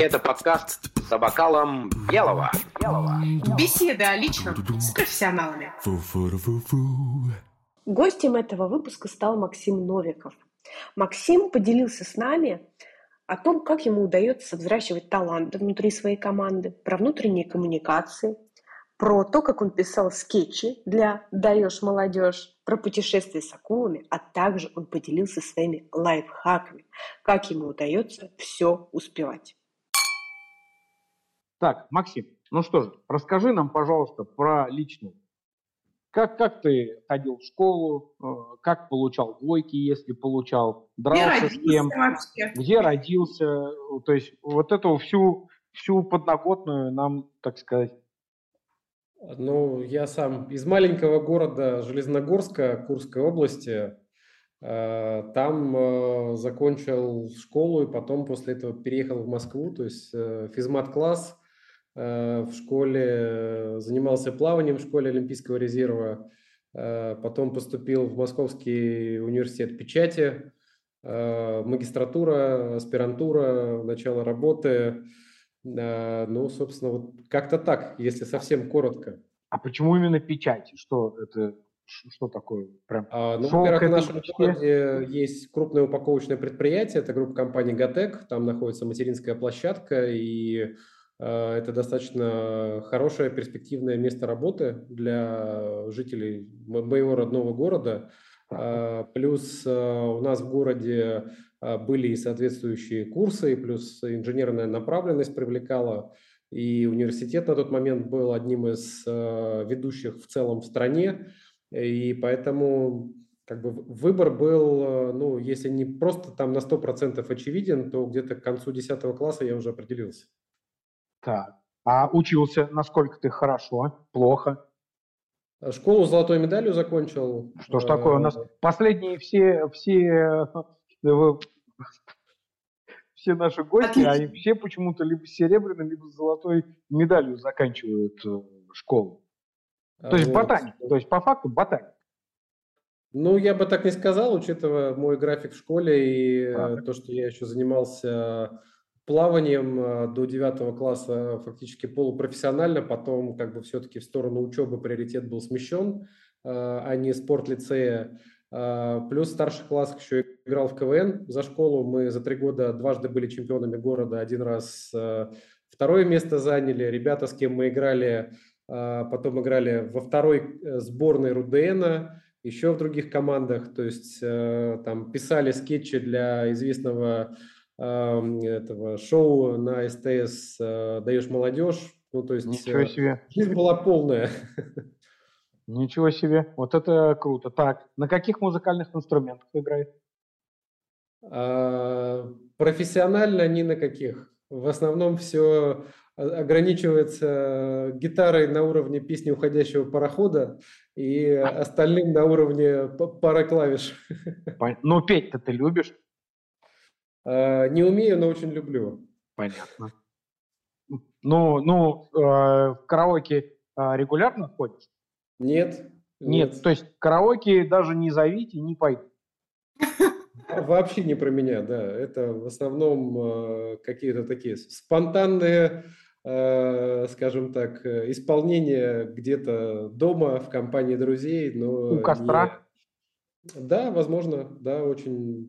Это подкаст за бокалом белого. белого. Беседы о личном с профессионалами. Гостем этого выпуска стал Максим Новиков. Максим поделился с нами о том, как ему удается взращивать таланты внутри своей команды, про внутренние коммуникации, про то, как он писал скетчи для «Даешь молодежь», про путешествия с акулами, а также он поделился своими лайфхаками, как ему удается все успевать. Так, Максим, ну что же, расскажи нам, пожалуйста, про личное. Как, как ты ходил в школу, э, как получал двойки, если получал, дрался с кем, вообще? где родился, то есть вот эту всю, всю подноготную нам, так сказать, ну, я сам из маленького города Железногорска, Курской области. Э, там э, закончил школу и потом после этого переехал в Москву, то есть э, физмат-класс. В школе, занимался плаванием в школе Олимпийского резерва, потом поступил в Московский университет печати, магистратура, аспирантура, начало работы – ну, собственно, вот как-то так, если совсем коротко. А почему именно печати? Что это что такое? Прям а, ну, во-первых, в нашем городе есть крупное упаковочное предприятие, это группа компаний «Готек», там находится материнская площадка, и э, это достаточно хорошее перспективное место работы для жителей моего родного города. Э, плюс э, у нас в городе были и соответствующие курсы, и плюс инженерная направленность привлекала. И университет на тот момент был одним из а, ведущих в целом в стране. И поэтому как бы выбор был, а, ну, если не просто там на 100% очевиден, то где-то к концу 10 класса я уже определился. Так. А учился насколько ты хорошо, плохо? Школу с золотой медалью закончил. Что ж такое у нас? Последние все, все все наши гости, Отлично. они все почему-то либо с серебряной, либо с золотой медалью заканчивают э, школу. То вот. есть ботаник, то есть по факту ботаник. Ну, я бы так не сказал, учитывая мой график в школе и а, то, что я еще занимался плаванием э, до 9 класса фактически полупрофессионально, потом как бы все-таки в сторону учебы приоритет был смещен, а не спорт лицея. А, плюс в старших классах еще играл в КВН за школу. Мы за три года дважды были чемпионами города. Один раз а, второе место заняли. Ребята, с кем мы играли, а, потом играли во второй э, сборной РУДНа, еще в других командах. То есть там писали скетчи для известного этого шоу на СТС «Даешь молодежь». Ну, то есть Ничего себе. жизнь была полная. Ничего себе, вот это круто. Так, на каких музыкальных инструментах играет? А, профессионально ни на каких. В основном все ограничивается гитарой на уровне песни уходящего парохода и остальным на уровне пары клавиш. Ну, петь-то ты любишь? А, не умею, но очень люблю. Понятно. Ну, ну, э, в караоке а, регулярно ходишь? Нет. Нет, нет. то есть караоке даже не зовите, не пойду. Вообще не про меня, да. Это в основном э, какие-то такие спонтанные, э, скажем так, исполнения где-то дома в компании друзей. Но У костра? Не... Да, возможно, да, очень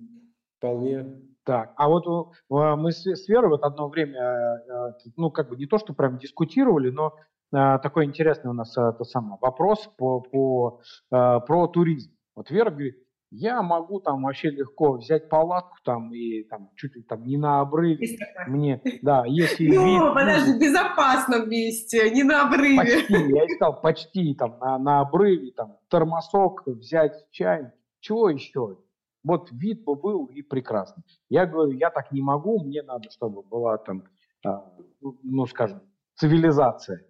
вполне. Так, а вот мы с Верой вот одно время, э, ну, как бы не то, что прям дискутировали, но Э, такой интересный у нас это самое, вопрос по, по, э, про туризм. Вот Вера говорит, я могу там вообще легко взять палатку там и там чуть ли там не на обрыве. Мне, да, если Ну, вид, подожди, в безопасном месте, не на обрыве. Почти, я искал почти там на, на обрыве, там термосок взять, чай, чего еще? Вот вид бы был и прекрасно. Я говорю, я так не могу, мне надо, чтобы была там, э, ну, скажем, цивилизация.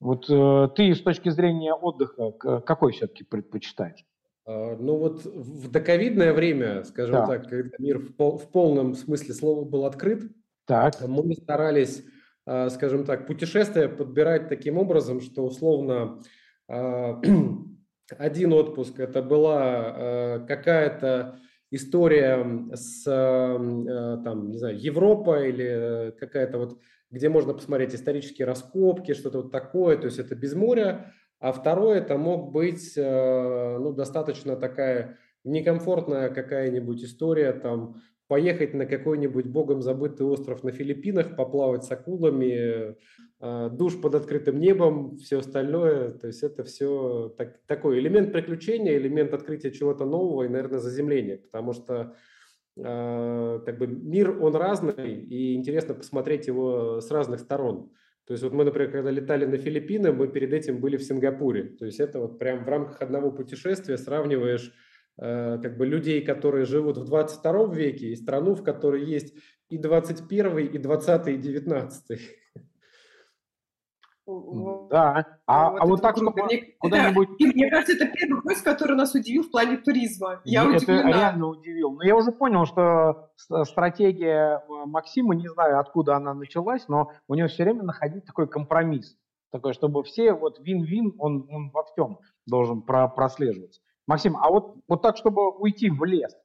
Вот э, ты с точки зрения отдыха какой все-таки предпочитаешь? А, ну вот в доковидное время, скажем да. так, когда мир в, пол, в полном смысле слова был открыт, так. мы старались, а, скажем так, путешествия подбирать таким образом, что условно а, один отпуск это была какая-то история с, там, не знаю, Европа или какая-то вот, где можно посмотреть исторические раскопки, что-то вот такое, то есть это без моря. А второе, это мог быть, ну, достаточно такая некомфортная какая-нибудь история, там, поехать на какой-нибудь богом забытый остров на Филиппинах, поплавать с акулами, а, душ под открытым небом, все остальное. То есть это все так, такой элемент приключения, элемент открытия чего-то нового и, наверное, заземления, потому что э, как бы мир, он разный, и интересно посмотреть его с разных сторон. То есть вот мы, например, когда летали на Филиппины, мы перед этим были в Сингапуре. То есть это вот прям в рамках одного путешествия сравниваешь Э, как бы людей, которые живут в 22 веке, и страну, в которой есть и 21, и 20, и 19. Да, а, вот, а вот так, чтобы мне, куда-нибудь... Это, мне кажется, это первый гость, который нас удивил в плане туризма. Я это удивлена. реально удивил. Но я уже понял, что стратегия э, Максима, не знаю, откуда она началась, но у него все время находить такой компромисс. Такой, чтобы все, вот вин-вин, он, он во всем должен про, прослеживаться. Максим, а вот, вот так, чтобы уйти в лес?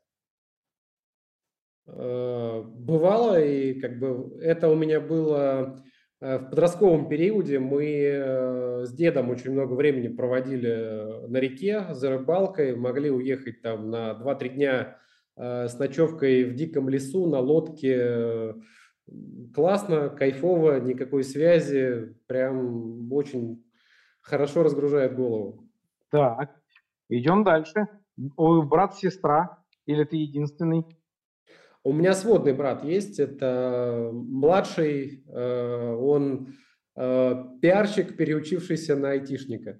Э, бывало, и как бы это у меня было э, в подростковом периоде. Мы э, с дедом очень много времени проводили на реке за рыбалкой, могли уехать там на 2-3 дня с ночевкой в диком лесу на лодке. Классно, кайфово, никакой связи, прям очень хорошо разгружает голову. Так, Идем дальше. Брат-сестра или ты единственный? У меня сводный брат есть, это младший, э, он э, пиарщик, переучившийся на айтишника.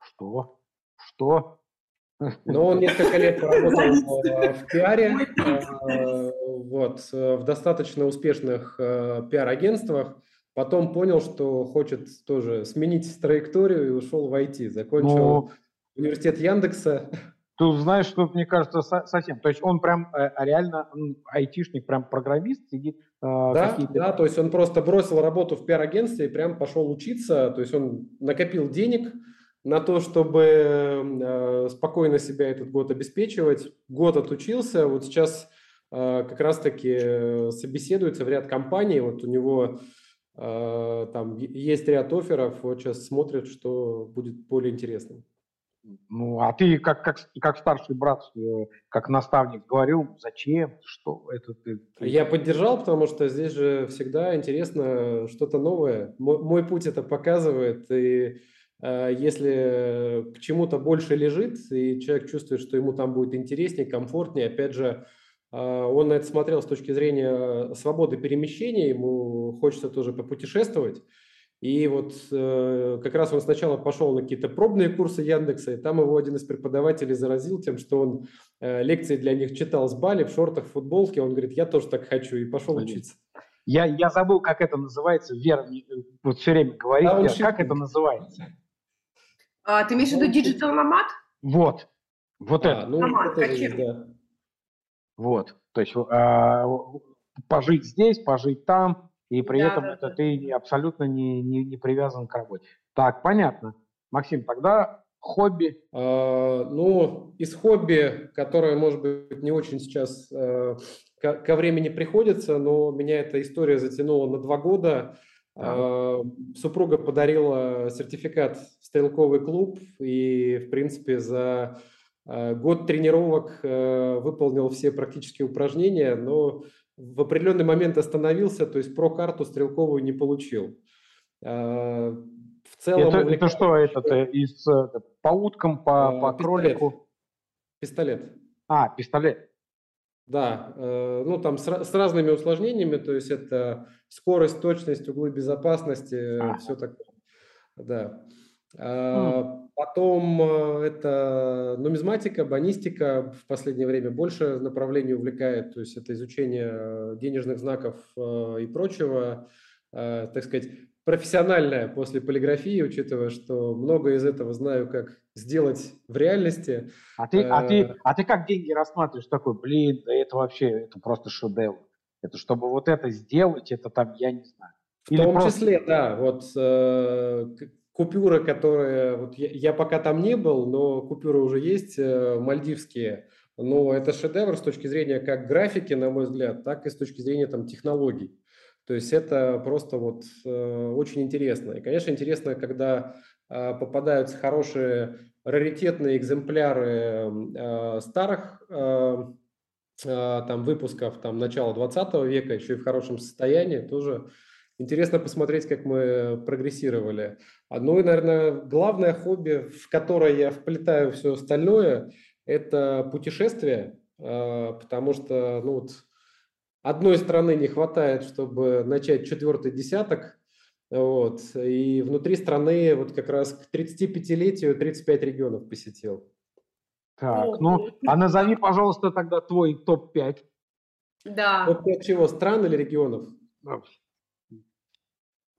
Что? Что? Но он несколько лет поработал э, в пиаре, вот, в достаточно успешных пиар-агентствах. Потом понял, что хочет тоже сменить траекторию и ушел в IT. Закончил Но университет Яндекса. Ты знаешь, что мне кажется совсем. То есть он прям э, реально айтишник, прям программист сидит. Э, да, да, то есть он просто бросил работу в пиар-агентстве и прям пошел учиться. То есть он накопил денег на то, чтобы э, спокойно себя этот год обеспечивать. Год отучился, вот сейчас как раз-таки собеседуется в ряд компаний. Вот у него там есть ряд офферов, вот сейчас смотрят, что будет более интересным. Ну, а ты как, как, как старший брат, э, как наставник говорил, зачем, что это ты. Я поддержал, потому что здесь же всегда интересно что-то новое. Мой, мой путь это показывает, и э, если к чему-то больше лежит, и человек чувствует, что ему там будет интереснее, комфортнее, опять же, э, он на это смотрел с точки зрения свободы перемещения, ему хочется тоже попутешествовать, и вот э, как раз он сначала пошел на какие-то пробные курсы Яндекса, и там его один из преподавателей заразил тем, что он э, лекции для них читал с Бали в шортах, в футболке. Он говорит, я тоже так хочу, и пошел Блин. учиться. Я, я забыл, как это называется. Вера вот все время говорит, да, Вера, как это называется? А, ты имеешь в виду digital nomad? Вот, вот а, это. Ну, nomad, это есть, да. Вот, то есть а, пожить здесь, пожить там, и при да, этом да, это да. ты абсолютно не, не, не привязан к работе. Так, понятно. Максим, тогда хобби? А, ну, из хобби, которое, может быть, не очень сейчас э, ко, ко времени приходится, но меня эта история затянула на два года. Да. Э, супруга подарила сертификат в стрелковый клуб, и, в принципе, за э, год тренировок э, выполнил все практические упражнения, но в определенный момент остановился, то есть про-карту стрелковую не получил. А, в целом... Это, это что, это из, это, по уткам, по, а, по пистолет. кролику? Пистолет. А, пистолет. Да, э, ну там с, с разными усложнениями, то есть это скорость, точность, углы безопасности, а. все такое. Да. Mm. Потом э, это нумизматика, банистика в последнее время больше направлений увлекает, то есть это изучение э, денежных знаков э, и прочего, так сказать, профессиональное после полиграфии, учитывая, что много из этого знаю, как сделать в реальности. А ты, а ты, а ты как деньги рассматриваешь? Такой, блин, да это вообще, это просто шедевр. Это чтобы вот это сделать, это там, я не знаю. В Или том просто... числе, да, вот купюры, которые... Вот я, я пока там не был, но купюры уже есть, э, мальдивские. но это шедевр с точки зрения как графики, на мой взгляд, так и с точки зрения там, технологий. То есть это просто вот э, очень интересно. И, конечно, интересно, когда э, попадаются хорошие раритетные экземпляры э, старых э, э, там выпусков там начала 20 века, еще и в хорошем состоянии, тоже интересно посмотреть, как мы прогрессировали. Ну и, наверное, главное хобби, в которое я вплетаю все остальное, это путешествие, э, потому что ну, вот, одной страны не хватает, чтобы начать четвертый десяток, вот, и внутри страны вот как раз к 35-летию 35 регионов посетил. Так, ну, а назови, пожалуйста, тогда твой топ-5. Да. Топ-5 чего, стран или регионов?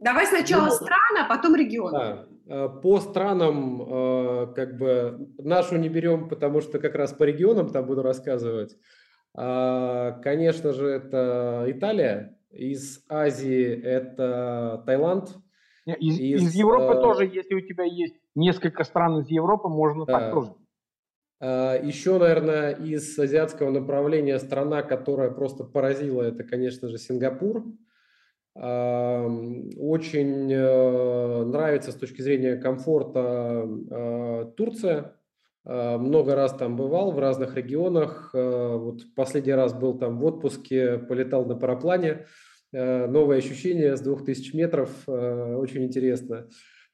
Давай сначала ну, страны, а потом регионы. Да. Э, по странам э, как бы нашу не берем, потому что как раз по регионам там буду рассказывать. А, конечно же, это Италия. Из Азии это Таиланд. Из, из, из Европы э... тоже, если у тебя есть несколько стран из Европы, можно да. так тоже. А, еще, наверное, из азиатского направления страна, которая просто поразила, это, конечно же, Сингапур. Очень э, нравится с точки зрения комфорта э, Турция. А, много раз там бывал в разных регионах. Э, вот последний раз был там в отпуске, полетал на параплане. Новые ощущения с 2000 метров, очень интересно.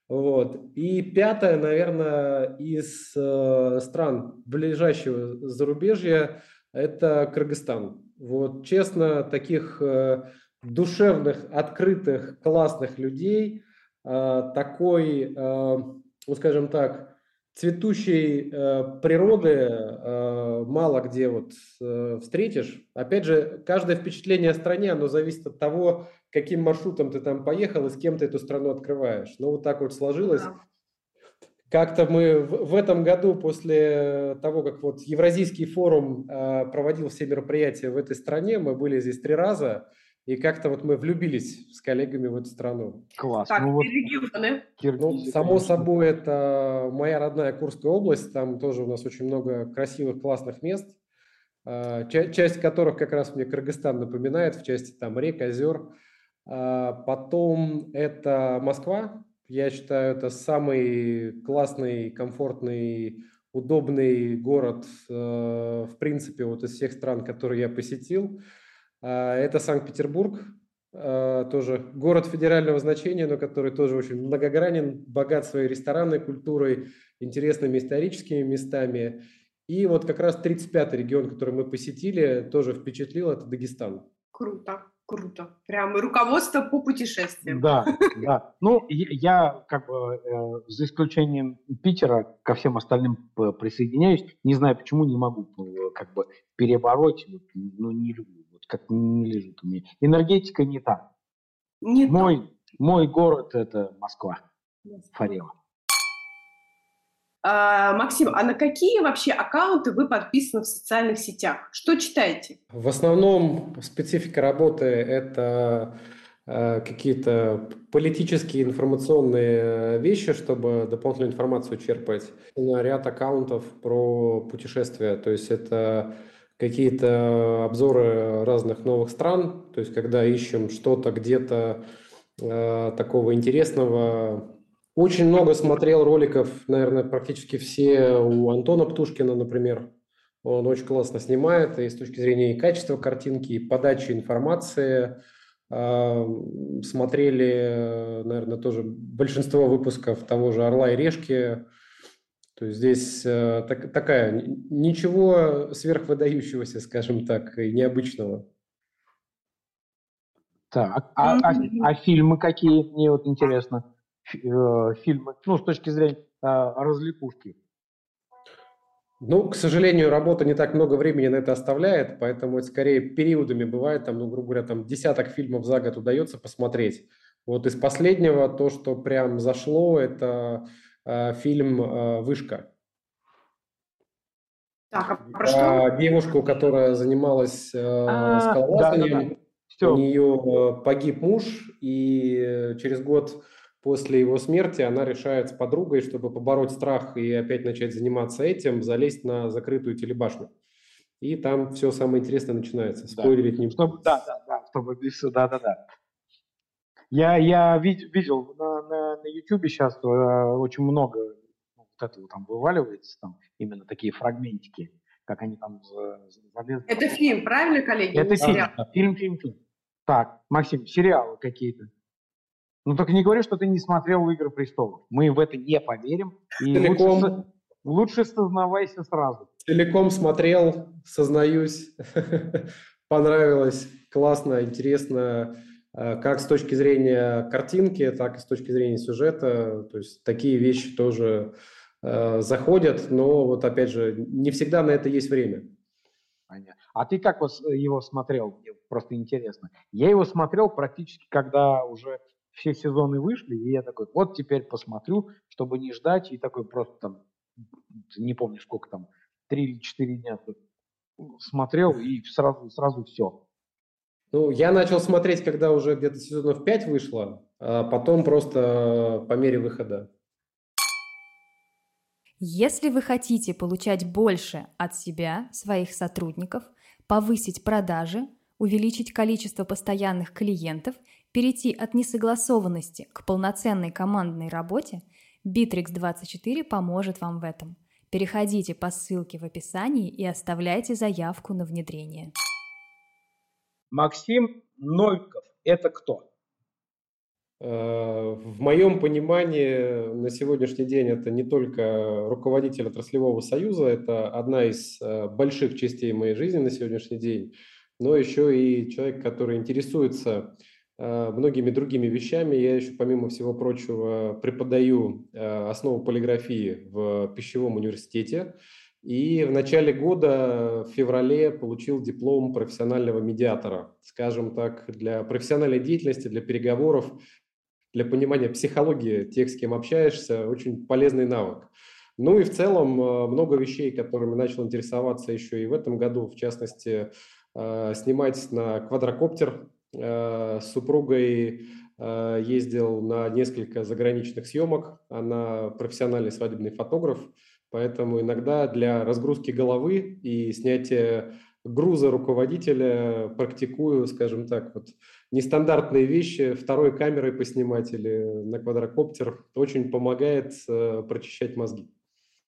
Вот. И пятое, наверное, из стран ближайшего зарубежья – это Кыргызстан. Вот, честно, таких душевных, открытых, классных людей, а, такой, а, ну, скажем так, цветущей а, природы мало где вот э, встретишь. Опять же, каждое впечатление о стране, оно зависит от того, каким маршрутом ты там поехал и с кем ты эту страну открываешь. Ну, вот так вот сложилось. Как-то мы в этом году, после того, как вот Евразийский форум проводил все мероприятия в этой стране, мы были здесь три раза, и как-то вот мы влюбились с коллегами в эту страну. Класс. Так, ну, вот... регионы. Ну, само собой, это моя родная Курская область. Там тоже у нас очень много красивых, классных мест. А, часть которых как раз мне Кыргызстан напоминает, в части там рек, озер. А, потом это Москва. Я считаю, это самый классный, комфортный, удобный город, э, в принципе, вот из всех стран, которые я посетил. А, это Санкт-Петербург, а, тоже город федерального значения, но который тоже очень многогранен, богат своей ресторанной культурой, интересными историческими местами. И вот как раз 35-й регион, который мы посетили, тоже впечатлил, это Дагестан. Круто, круто. Прям руководство по путешествиям. Да, да. Ну, я как бы э, за исключением Питера ко всем остальным присоединяюсь. Не знаю, почему не могу э, как бы перебороть, ну, не люблю как не лежит у меня. Энергетика не та. Не мой, та. мой город – это Москва, Фарева. А, Максим, а на какие вообще аккаунты вы подписаны в социальных сетях? Что читаете? В основном специфика работы – это э, какие-то политические информационные вещи, чтобы дополнительную информацию черпать. На ряд аккаунтов про путешествия. То есть это какие-то обзоры разных новых стран, то есть когда ищем что-то где-то э, такого интересного. Очень много смотрел роликов, наверное, практически все у Антона Птушкина, например. Он очень классно снимает и с точки зрения и качества картинки, и подачи информации. Э, смотрели, наверное, тоже большинство выпусков того же «Орла и решки», то есть здесь э, так, такая, ничего сверхвыдающегося, скажем так, и необычного. Так, а, а, а фильмы какие? Мне вот интересно. Э, фильмы, ну, с точки зрения э, развлекушки. Ну, к сожалению, работа не так много времени на это оставляет, поэтому это скорее периодами бывает, там, ну, грубо говоря, там десяток фильмов за год удается посмотреть. Вот из последнего то, что прям зашло, это фильм э, «Вышка». Так, а про что? Девушку, которая занималась э, а, скалолазанием, у нее погиб муж, и через год после его смерти она решает с подругой, чтобы побороть страх и опять начать заниматься этим, залезть на закрытую телебашню. и там все самое интересное начинается. Спойлерить да. не чтобы, Да, да, да, чтобы да, да, да. Я, я вид, видел на, на, на YouTube сейчас э, очень много ну, вот этого там вываливается, там именно такие фрагментики, как они там залезли. Это фильм, правильно, коллеги? Это фильм, да, фильм, фильм, фильм. Так, Максим, сериалы какие-то. Ну только не говори, что ты не смотрел «Игры престолов». Мы в это не поверим. И Целиком... лучше, лучше сознавайся сразу. Целиком смотрел, сознаюсь. Понравилось, классно, интересно как с точки зрения картинки, так и с точки зрения сюжета. То есть такие вещи тоже э, заходят, но вот опять же, не всегда на это есть время. Понятно. А ты как вот его смотрел? Мне просто интересно. Я его смотрел практически, когда уже все сезоны вышли, и я такой, вот теперь посмотрю, чтобы не ждать, и такой просто там, не помню сколько там, три или четыре дня смотрел, и сразу, сразу все. Ну, я начал смотреть, когда уже где-то сезонов 5 вышло, а потом просто по мере выхода. Если вы хотите получать больше от себя, своих сотрудников, повысить продажи, увеличить количество постоянных клиентов, перейти от несогласованности к полноценной командной работе, Bittrex24 поможет вам в этом. Переходите по ссылке в описании и оставляйте заявку на внедрение. Максим Новиков – это кто? Э, в моем понимании на сегодняшний день это не только руководитель отраслевого союза, это одна из э, больших частей моей жизни на сегодняшний день, но еще и человек, который интересуется э, многими другими вещами. Я еще, помимо всего прочего, преподаю основу полиграфии в пищевом университете. И в начале года, в феврале, получил диплом профессионального медиатора. Скажем так, для профессиональной деятельности, для переговоров, для понимания психологии тех, с кем общаешься, очень полезный навык. Ну и в целом э, много вещей, которыми начал интересоваться еще и в этом году, в частности, э, снимать на квадрокоптер. Э, с супругой ездил на несколько заграничных съемок. Она профессиональный свадебный фотограф. Поэтому иногда для разгрузки головы и снятия груза руководителя практикую, скажем так, вот нестандартные вещи второй камерой поснимать или на квадрокоптер очень помогает э, прочищать мозги.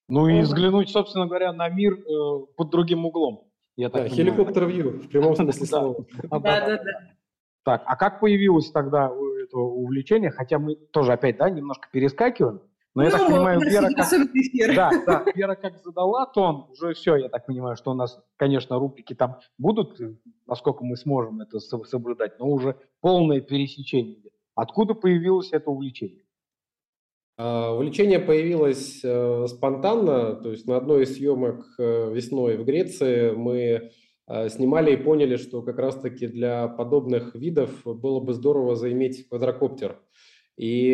Ну и взглянуть, собственно говоря, на мир э, под другим углом. Я так да, хеликоптер вью, в прямом смысле слова. Да, да, да. Так, а как появилось тогда это увлечение? Хотя мы тоже опять, да, немножко перескакиваем. Но ну, я так понимаю, Вера как... Да, да, Вера как задала тон, уже все, я так понимаю, что у нас, конечно, рубрики там будут, насколько мы сможем это соблюдать, но уже полное пересечение. Откуда появилось это увлечение? Uh, увлечение появилось uh, спонтанно, то есть на одной из съемок uh, весной в Греции мы снимали и поняли, что как раз-таки для подобных видов было бы здорово заиметь квадрокоптер. И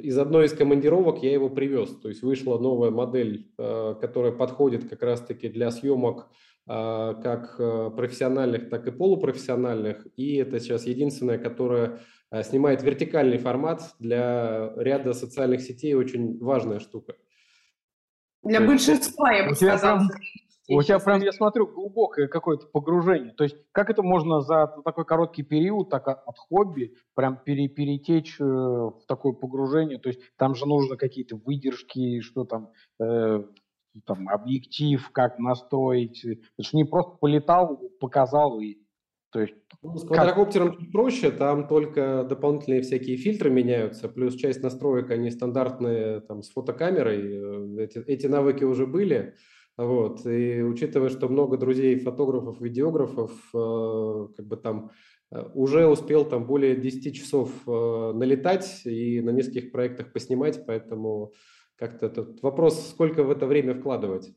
из одной из командировок я его привез. То есть вышла новая модель, э, которая подходит как раз-таки для съемок э, как э, профессиональных, так и полупрофессиональных. И это сейчас единственная, которая снимает вертикальный формат для ряда социальных сетей. Очень важная штука. Для большинства, я бы сказала. У тебя прям, я смотрю, глубокое какое-то погружение. То есть как это можно за такой короткий период, так от хобби, прям пере, перетечь э, в такое погружение? То есть там же нужно какие-то выдержки, что там, э, там объектив, как настроить. Это же не просто полетал, показал и то есть, ну, с квадрокоптером как? проще, там только дополнительные всякие фильтры меняются, плюс часть настроек, они стандартные там, с фотокамерой, э, эти, эти навыки уже были. Вот. И учитывая, что много друзей фотографов, видеографов, э, как бы там э, уже успел там более 10 часов э, налетать и на нескольких проектах поснимать, поэтому как-то этот вопрос, сколько в это время вкладывать.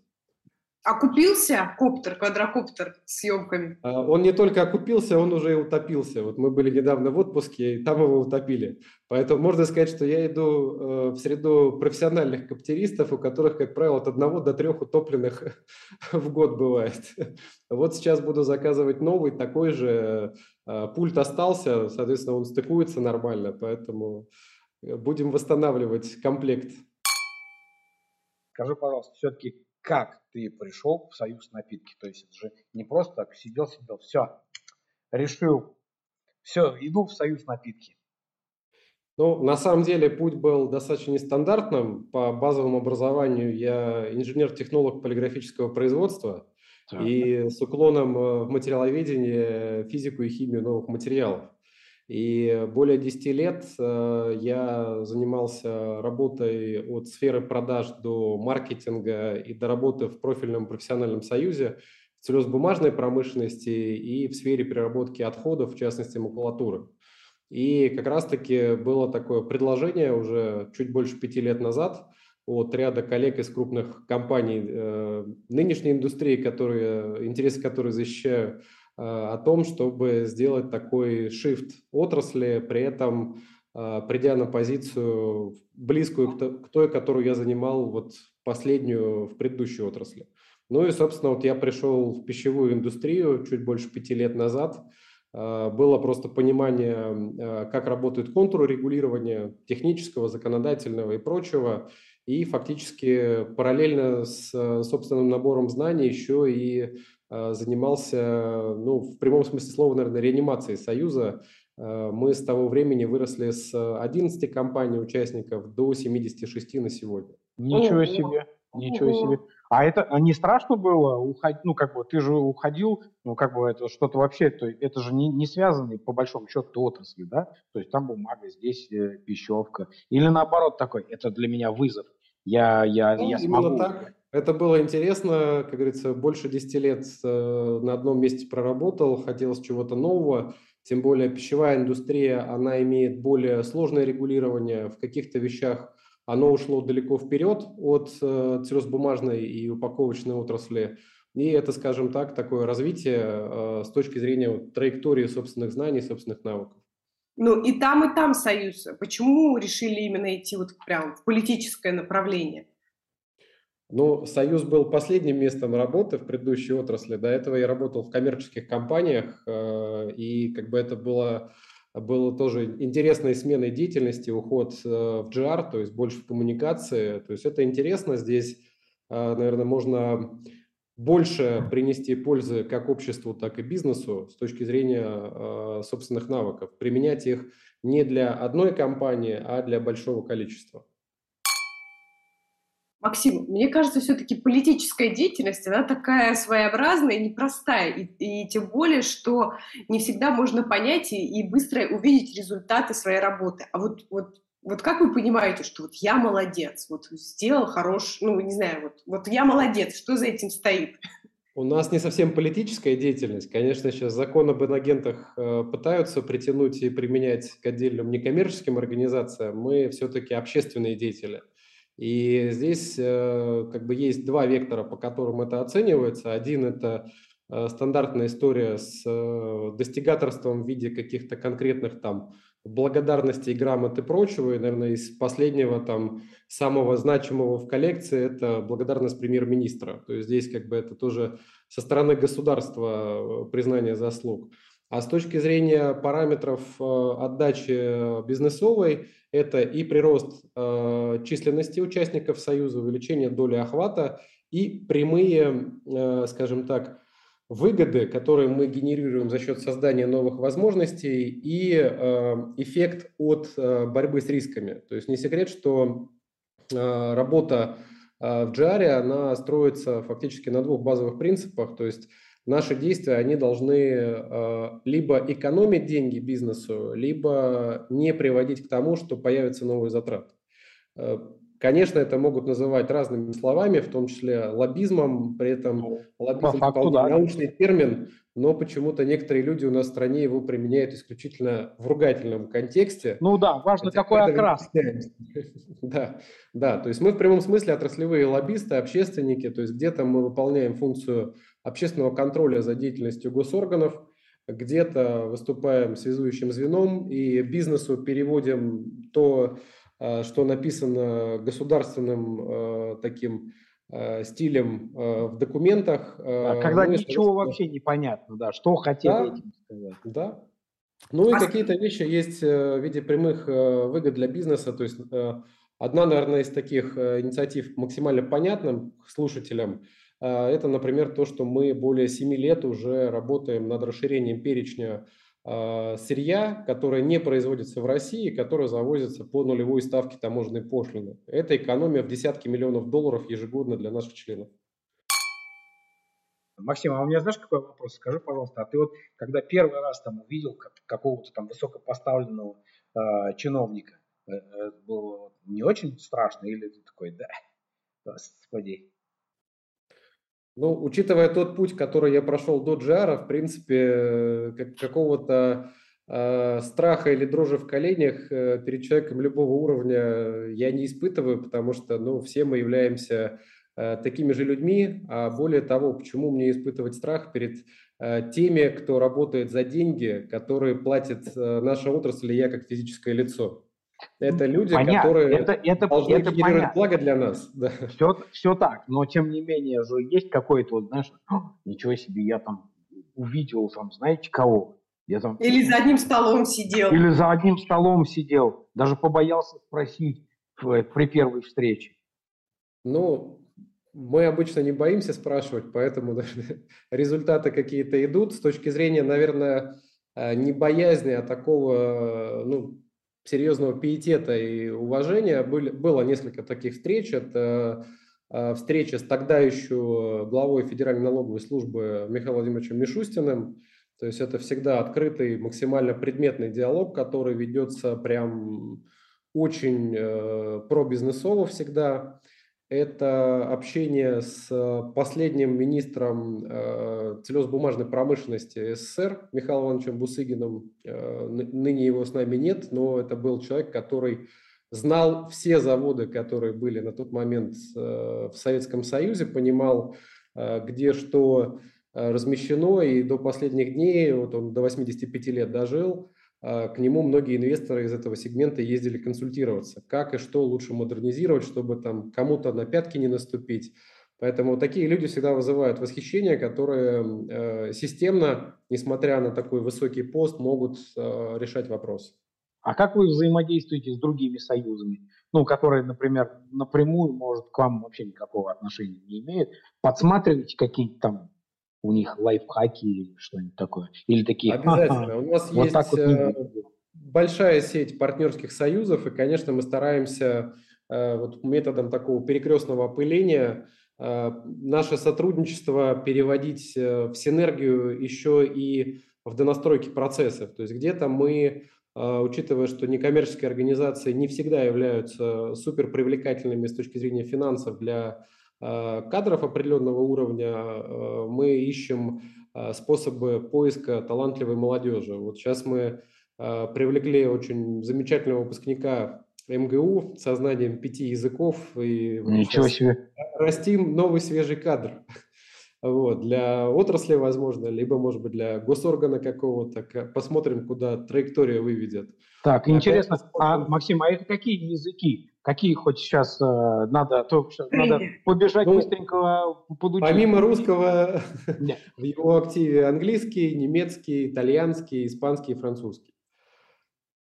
Окупился коптер, квадрокоптер с съемками? А, он не только окупился, он уже и утопился. Вот мы были недавно в отпуске, и там его утопили. Поэтому можно сказать, что я иду э, в среду профессиональных коптеристов, у которых, как правило, от одного до трех утопленных в год бывает. Вот сейчас буду заказывать новый, такой же. Э, пульт остался, соответственно, он стыкуется нормально, поэтому будем восстанавливать комплект. Скажи, пожалуйста, все-таки как ты пришел в союз напитки? То есть это же не просто так сидел, сидел, все, решил, все, иду в союз напитки. Ну, на самом деле путь был достаточно нестандартным. По базовому образованию я инженер-технолог полиграфического производства так. и с уклоном э, в материаловедение, физику и химию новых материалов. И более 10 лет э, я занимался работой от сферы продаж до маркетинга и до работы в профильном профессиональном союзе в целлюлозно-бумажной промышленности и в сфере переработки отходов, в частности макулатуры. И как раз-таки было такое предложение уже чуть больше пяти лет назад от ряда коллег из крупных компаний э, нынешней индустрии, которые, интересы которой защищаю, э, о том, чтобы сделать такой shift отрасли, при этом э, придя на позицию близкую к той, которую я занимал вот последнюю в предыдущей отрасли. Ну и, собственно, вот я пришел в пищевую индустрию чуть больше пяти лет назад – а, было просто понимание, как работает контур регулирования технического, законодательного и прочего. И фактически параллельно с собственным набором знаний еще и занимался, ну, в прямом смысле слова, наверное, реанимацией Союза. Мы с того времени выросли с 11 компаний участников до 76 на сегодня. Ничего себе, ничего себе. А это не страшно было уходить, ну, как бы, ты же уходил, ну, как бы, это что-то вообще, то, это же не, не связанные, по большому счету, отрасли, да? То есть там бумага, здесь э, пищевка. Или наоборот такой, это для меня вызов. Я, я, ну, я смогу. Именно так. Это было интересно, как говорится, больше 10 лет э, на одном месте проработал, хотелось чего-то нового, тем более пищевая индустрия, она имеет более сложное регулирование в каких-то вещах, оно ушло далеко вперед от э, целлюлозно-бумажной и упаковочной отрасли. И это, скажем так, такое развитие э, с точки зрения траектории собственных знаний, собственных навыков. Ну и там, и там союз. Почему решили именно идти вот прям в политическое направление? Ну, Союз был последним местом работы в предыдущей отрасли. До этого я работал в коммерческих компаниях, э, и как бы это было было тоже интересной сменой деятельности, уход э, в GR, то есть больше в коммуникации. То есть это интересно. Здесь, э, наверное, можно больше принести пользы как обществу, так и бизнесу с точки зрения собственных навыков. Применять их не для одной компании, а для большого количества. Максим, мне кажется, все-таки политическая деятельность, она такая своеобразная, непростая, и, и тем более, что не всегда можно понять и, и быстро увидеть результаты своей работы. А вот, вот, вот как вы понимаете, что вот я молодец, вот сделал хорош, ну, не знаю, вот, вот я молодец, что за этим стоит? У нас не совсем политическая деятельность. Конечно, сейчас закон об инагентах э, пытаются притянуть и применять к отдельным некоммерческим организациям. Мы все-таки общественные деятели – и здесь э, как бы есть два вектора, по которым это оценивается. Один – это э, стандартная история с э, достигаторством в виде каких-то конкретных там благодарностей, грамот и прочего. И, наверное, из последнего там самого значимого в коллекции – это благодарность премьер-министра. То есть здесь как бы это тоже со стороны государства признание заслуг. А с точки зрения параметров отдачи бизнесовой, это и прирост э, численности участников Союза, увеличение доли охвата и прямые, э, скажем так, выгоды, которые мы генерируем за счет создания новых возможностей и э, эффект от э, борьбы с рисками. То есть не секрет, что э, работа э, в GR, она строится фактически на двух базовых принципах, то есть наши действия, они должны э, либо экономить деньги бизнесу, либо не приводить к тому, что появятся новые затраты. Э, конечно, это могут называть разными словами, в том числе лоббизмом, при этом ну, лоббизм вполне да. научный термин, но почему-то некоторые люди у нас в стране его применяют исключительно в ругательном контексте. Ну да, важно какой окрас. Да, да, то есть мы в прямом смысле отраслевые лоббисты, общественники, то есть где-то мы выполняем функцию общественного контроля за деятельностью госорганов, где-то выступаем связующим звеном и бизнесу переводим то, э, что написано государственным э, таким э, стилем в документах. А когда ну, ничего вообще не понятно, да, что хотели да, этим сказать. Да. Ну и какие-то вещи есть в виде прямых выгод для бизнеса, то есть Одна, наверное, из таких инициатив максимально понятным слушателям – это, например, то, что мы более 7 лет уже работаем над расширением перечня сырья, которое не производится в России, которое завозится по нулевой ставке таможенной пошлины. Это экономия в десятки миллионов долларов ежегодно для наших членов. Максим, а у меня знаешь какой вопрос? Скажи, пожалуйста, а ты вот когда первый раз там увидел как, какого-то там высокопоставленного э, чиновника, э, э, было не очень страшно или ты такой, да, господи. Ну, учитывая тот путь, который я прошел до GR, в принципе, э, как, какого-то э, страха или дрожи в коленях э, перед человеком любого уровня я не испытываю, потому что, ну, все мы являемся Э, такими же людьми, а более того, почему мне испытывать страх перед э, теми, кто работает за деньги, которые платит э, наша отрасль, и я как физическое лицо. Это люди, понятно. которые это, это, должны это генерировать понятно. благо для нас. Да. Все, все так, но тем не менее же есть какой-то, вот, знаешь, ничего себе, я там увидел, там, знаете, кого? Я там... Или за одним столом сидел. Или за одним столом сидел. Даже побоялся спросить при первой встрече. Ну, мы обычно не боимся спрашивать, поэтому результаты какие-то идут. С точки зрения, наверное, э, не боязни, а такого ну, серьезного пиетета и уважения. Были, было несколько таких встреч. Это э, встреча с тогда еще главой Федеральной налоговой службы Михаилом Владимировичем Мишустиным. То есть это всегда открытый, максимально предметный диалог, который ведется прям очень э, пробизнесово всегда это общение с э, последним министром э, целлюлозно-бумажной промышленности СССР Михаилом Ивановичем Бусыгиным. Э, ныне его с нами нет, но это был человек, который знал все заводы, которые были на тот момент в Советском Союзе, понимал, где что размещено, и до последних дней, вот он до 85 лет дожил, к нему многие инвесторы из этого сегмента ездили консультироваться, как и что лучше модернизировать, чтобы там кому-то на пятки не наступить. Поэтому такие люди всегда вызывают восхищение, которые э, системно, несмотря на такой высокий пост, могут э, решать вопрос. А как вы взаимодействуете с другими союзами, ну, которые, например, напрямую, может, к вам вообще никакого отношения не имеют? Подсматриваете какие-то там у них лайфхаки или что-нибудь такое? Или такие... Обязательно. У нас вот есть так вот э, большая сеть партнерских союзов, и, конечно, мы стараемся э, вот методом такого перекрестного опыления э, наше сотрудничество переводить в синергию еще и в донастройке процессов. То есть где-то мы, учитывая, что некоммерческие организации не всегда являются супер привлекательными с точки зрения финансов для кадров определенного уровня, э, мы ищем э, способы поиска талантливой молодежи. Вот сейчас мы привлекли очень замечательного выпускника МГУ со знанием пяти языков и Ничего себе. растим новый свежий кадр. Вот, для отрасли, возможно, либо, может быть, для госоргана какого-то. Посмотрим, куда траектория выведет. Так, интересно, а, Максим, а это какие языки? Какие хоть сейчас э, надо, то надо побежать ну, быстренько подучить? Помимо русского, в его активе английский, немецкий, итальянский, испанский, французский.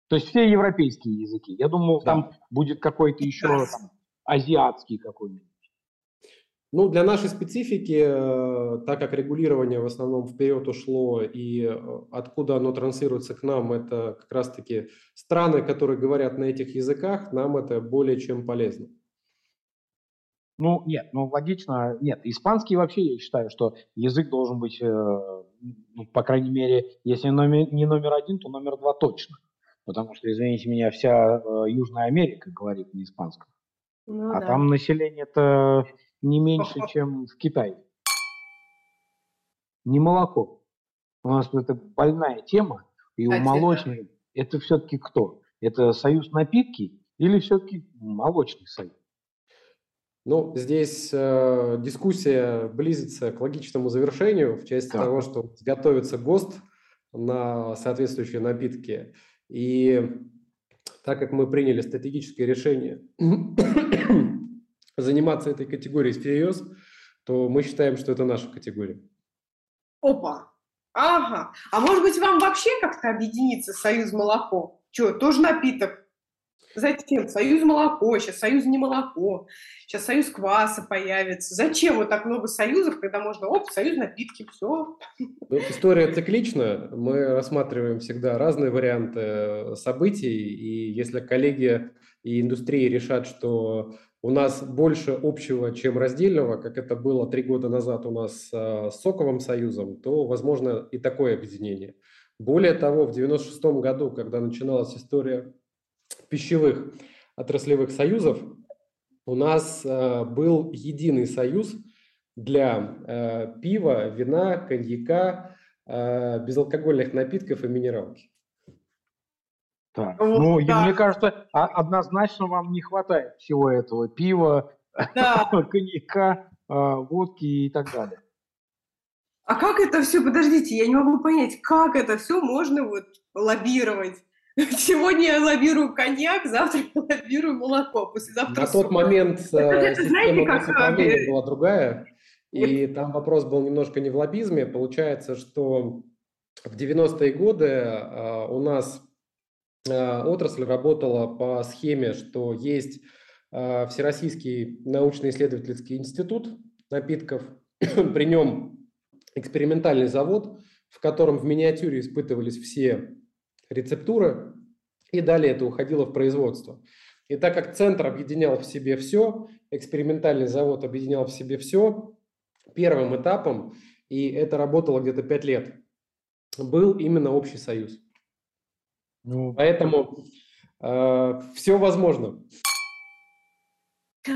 То есть все европейские языки. Я думал, да. там будет какой-то еще там, азиатский какой-нибудь. Ну, для нашей специфики, э, так как регулирование в основном вперед ушло, и э, откуда оно транслируется к нам, это как раз-таки страны, которые говорят на этих языках, нам это более чем полезно. Ну, нет, ну, логично, нет. Испанский вообще, я считаю, что язык должен быть, э, ну, по крайней мере, если номер, не номер один, то номер два точно. Потому что, извините меня, вся Южная Америка говорит на испанском. Ну, а да. там население-то не меньше, чем в Китае. Не молоко. У нас это больная тема, и у молочных это все-таки кто? Это союз напитки или все-таки молочный союз? Ну, здесь э, дискуссия близится к логичному завершению в части так. того, что готовится ГОСТ на соответствующие напитки. И так как мы приняли стратегическое решение заниматься этой категорией всерьез, то мы считаем, что это наша категория. Опа! Ага. А может быть, вам вообще как-то объединиться Союз молоко? Что, тоже напиток? Зачем? Союз молоко, сейчас союз не молоко, сейчас союз кваса появится. Зачем вот так много союзов, когда можно, оп, союз напитки, все. Ну, история циклична. Мы рассматриваем всегда разные варианты э, событий. И если коллеги и индустрии решат, что у нас больше общего, чем раздельного, как это было три года назад у нас э, с Соковым союзом, то возможно и такое объединение. Более того, в 1996 году, когда начиналась история пищевых отраслевых союзов, у нас э, был единый союз для э, пива, вина, коньяка, безалкогольных напитков и минералки. Так. Вот, ну, да. мне кажется, однозначно вам не хватает всего этого пива, да. коньяка, водки и так далее. А как это все, подождите, я не могу понять, как это все можно вот лоббировать? Сегодня я лоббирую коньяк, завтра я лоббирую молоко, послезавтра На тот момент это, знаете, как... была другая, и там вопрос был немножко не в лоббизме. Получается, что в 90-е годы а, у нас а, отрасль работала по схеме, что есть а, Всероссийский научно-исследовательский институт напитков, при нем экспериментальный завод, в котором в миниатюре испытывались все рецептуры, и далее это уходило в производство. И так как центр объединял в себе все, экспериментальный завод объединял в себе все, первым этапом, и это работало где-то 5 лет, был именно общий союз. Ну, Поэтому э, все возможно.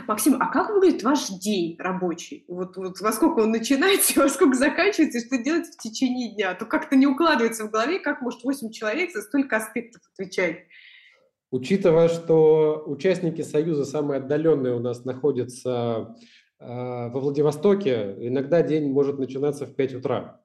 Максим, а как выглядит ваш день рабочий? Вот, вот во сколько он начинается, во сколько заканчивается, и что делать в течение дня? А то как-то не укладывается в голове, как может 8 человек за столько аспектов отвечать. Учитывая, что участники Союза самые отдаленные у нас находятся э, во Владивостоке, иногда день может начинаться в 5 утра.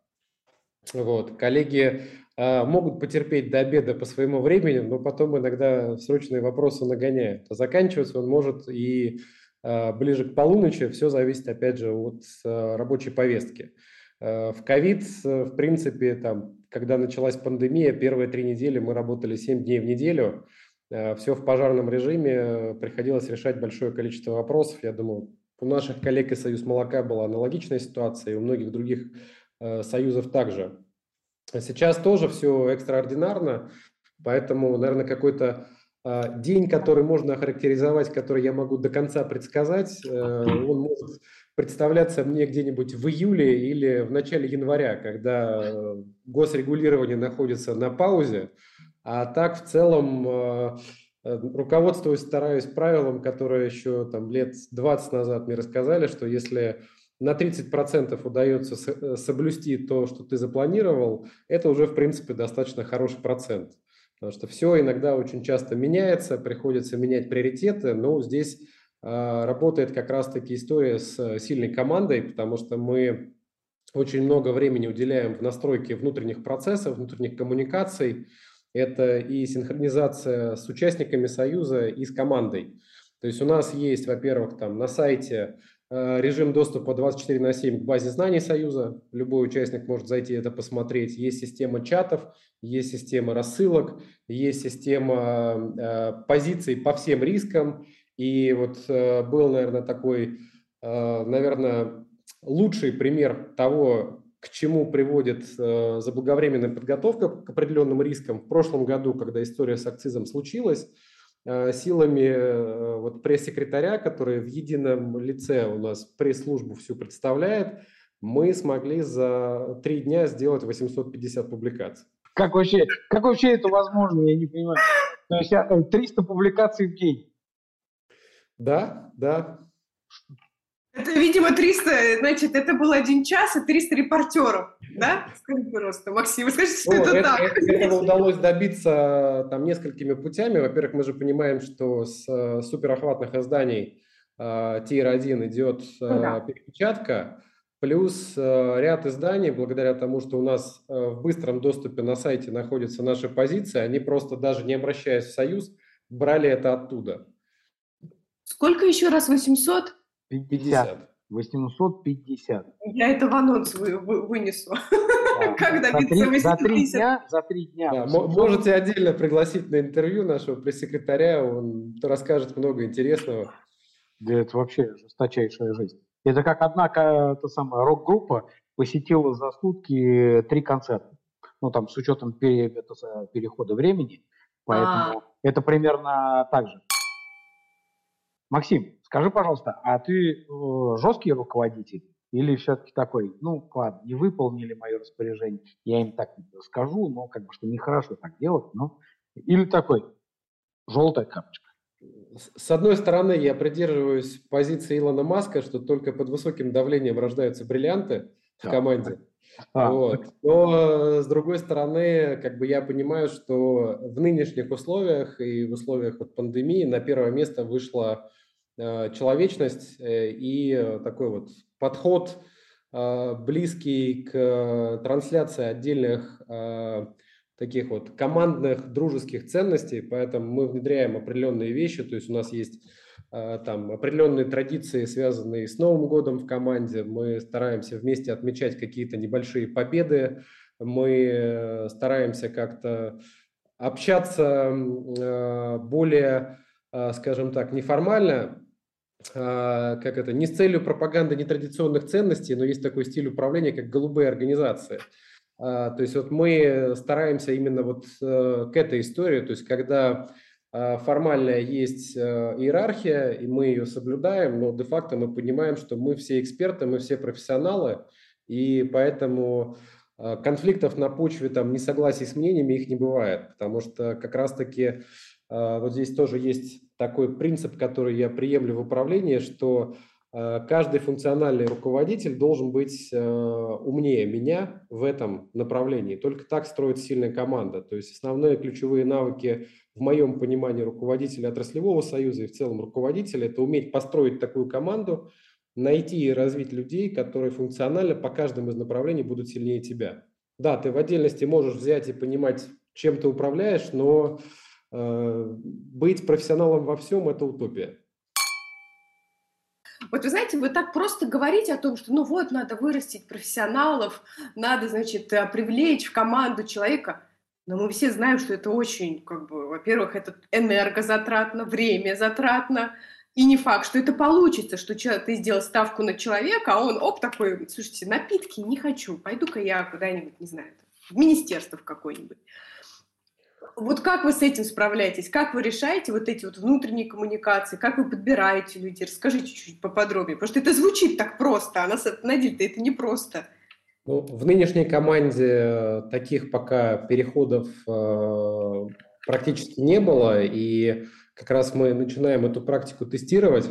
Вот. Коллеги могут потерпеть до обеда по своему времени, но потом иногда срочные вопросы нагоняют. А заканчиваться он может и э, ближе к полуночи. Все зависит, опять же, от э, рабочей повестки. В ковид, в принципе, там, когда началась пандемия, первые три недели мы работали 7 дней в неделю. Все в пожарном режиме, приходилось решать большое количество вопросов. Я думаю, у наших коллег из Союз молока была аналогичная ситуация, и у многих других союзов также. Сейчас тоже все экстраординарно, поэтому, наверное, какой-то а, день, который можно охарактеризовать, который я могу до конца предсказать, э, он может представляться мне где-нибудь в июле или в начале января, когда госрегулирование находится на паузе, а так в целом э, э, руководствуюсь, стараюсь правилам, которые еще там лет 20 назад мне рассказали, что если на 30% удается э, соблюсти то, что ты запланировал, это уже, в принципе, достаточно хороший процент. Потому что все иногда очень часто меняется, приходится менять приоритеты, но здесь э, работает как раз-таки история с сильной командой, потому что мы очень много времени уделяем в настройке внутренних процессов, внутренних коммуникаций. Это и синхронизация с участниками Союза и с командой. То есть у нас есть, во-первых, там на сайте Э, режим доступа 24 на 7 к базе знаний Союза. Любой участник может зайти это посмотреть. Есть система чатов, есть система рассылок, есть система э, позиций по всем рискам. И вот э, был, наверное, такой, наверное, лучший пример того, к чему приводит заблаговременная подготовка к определенным рискам. В прошлом году, когда история с акцизом случилась, Э, силами э, вот пресс-секретаря, который в едином лице у нас пресс-службу всю представляет, мы смогли за три дня сделать 850 публикаций. Как вообще, как вообще это возможно, я не понимаю. То есть 300 э, публикаций в день. Да, да. Это, видимо, 300, значит, это был один час и 300 репортеров, да? Скажи, пожалуйста, Максим, скажите, что ну, это, это так. Этого удалось добиться там несколькими путями. Во-первых, мы же понимаем, что с э, суперохватных изданий э, Тир-1 идет э, ну, да. перепечатка, плюс ряд изданий, благодаря тому, что у нас в быстром доступе на сайте находятся наши позиции, они просто даже не обращаясь в Союз, брали это оттуда. Сколько еще раз? 800? 50. 850. Я это в анонс вы, вы, вынесу. Да. Как За добиться три, за три 850? дня, за три дня. Да, 800. мо- можете отдельно пригласить на интервью нашего пресс-секретаря, он расскажет много интересного. Да это вообще жесточайшая жизнь. Это как одна та самая рок-группа посетила за сутки три концерта. Ну, там, с учетом пере- это перехода времени. Поэтому это примерно так же. Максим, скажи, пожалуйста, а ты э, жесткий руководитель? Или все-таки такой, ну, ладно, не выполнили мое распоряжение, я им так скажу, но как бы, что нехорошо так делать, но... Или такой, желтая карточка. С одной стороны, я придерживаюсь позиции Илона Маска, что только под высоким давлением рождаются бриллианты в Да. команде. А, Вот. Но э, с другой стороны, как бы я понимаю, что в нынешних условиях и в условиях вот пандемии на первое место вышла человечность э, и э, такой вот подход э, близкий к э, трансляции отдельных э, таких вот командных дружеских ценностей, поэтому мы внедряем определенные вещи, то есть у нас есть э, там определенные традиции, связанные с Новым годом в команде, мы стараемся вместе отмечать какие-то небольшие победы, мы э, стараемся как-то общаться э, более, э, скажем так, неформально, как это, не с целью пропаганды нетрадиционных ценностей, но есть такой стиль управления, как голубые организации. А, То есть вот мы стараемся именно вот э, к этой истории, то есть когда а, формально есть э, иерархия, и мы ее соблюдаем, но де-факто мы понимаем, что мы все эксперты, мы все профессионалы, и поэтому а, конфликтов на почве там несогласий с мнениями их не бывает, потому что как раз-таки а, вот здесь тоже есть такой принцип, который я приемлю в управлении, что а, каждый функциональный руководитель должен быть э, умнее меня в этом направлении. Только так строится сильная команда. То есть основные ключевые навыки в моем понимании руководителя отраслевого союза и в целом руководителя – это уметь построить такую команду, найти и развить людей, которые функционально по каждому из направлений будут сильнее тебя. Да, ты в отдельности можешь взять и понимать, чем ты управляешь, но э, быть профессионалом во всем – это утопия. Вот вы знаете, вы так просто говорите о том, что ну вот, надо вырастить профессионалов, надо, значит, э, привлечь в команду человека. Но мы все знаем, что это очень, как бы, во-первых, это энергозатратно, время затратно, и не факт, что это получится, что ты сделал ставку на человека, а он, оп, такой, слушайте, напитки не хочу, пойду-ка я куда-нибудь, не знаю, в министерство в какое-нибудь. Вот как вы с этим справляетесь? Как вы решаете вот эти вот внутренние коммуникации? Как вы подбираете людей? Расскажите чуть-чуть поподробнее. Потому что это звучит так просто, а на самом деле это не просто. Ну, в нынешней команде э, таких пока переходов э, практически не было, и как раз мы начинаем эту практику тестировать.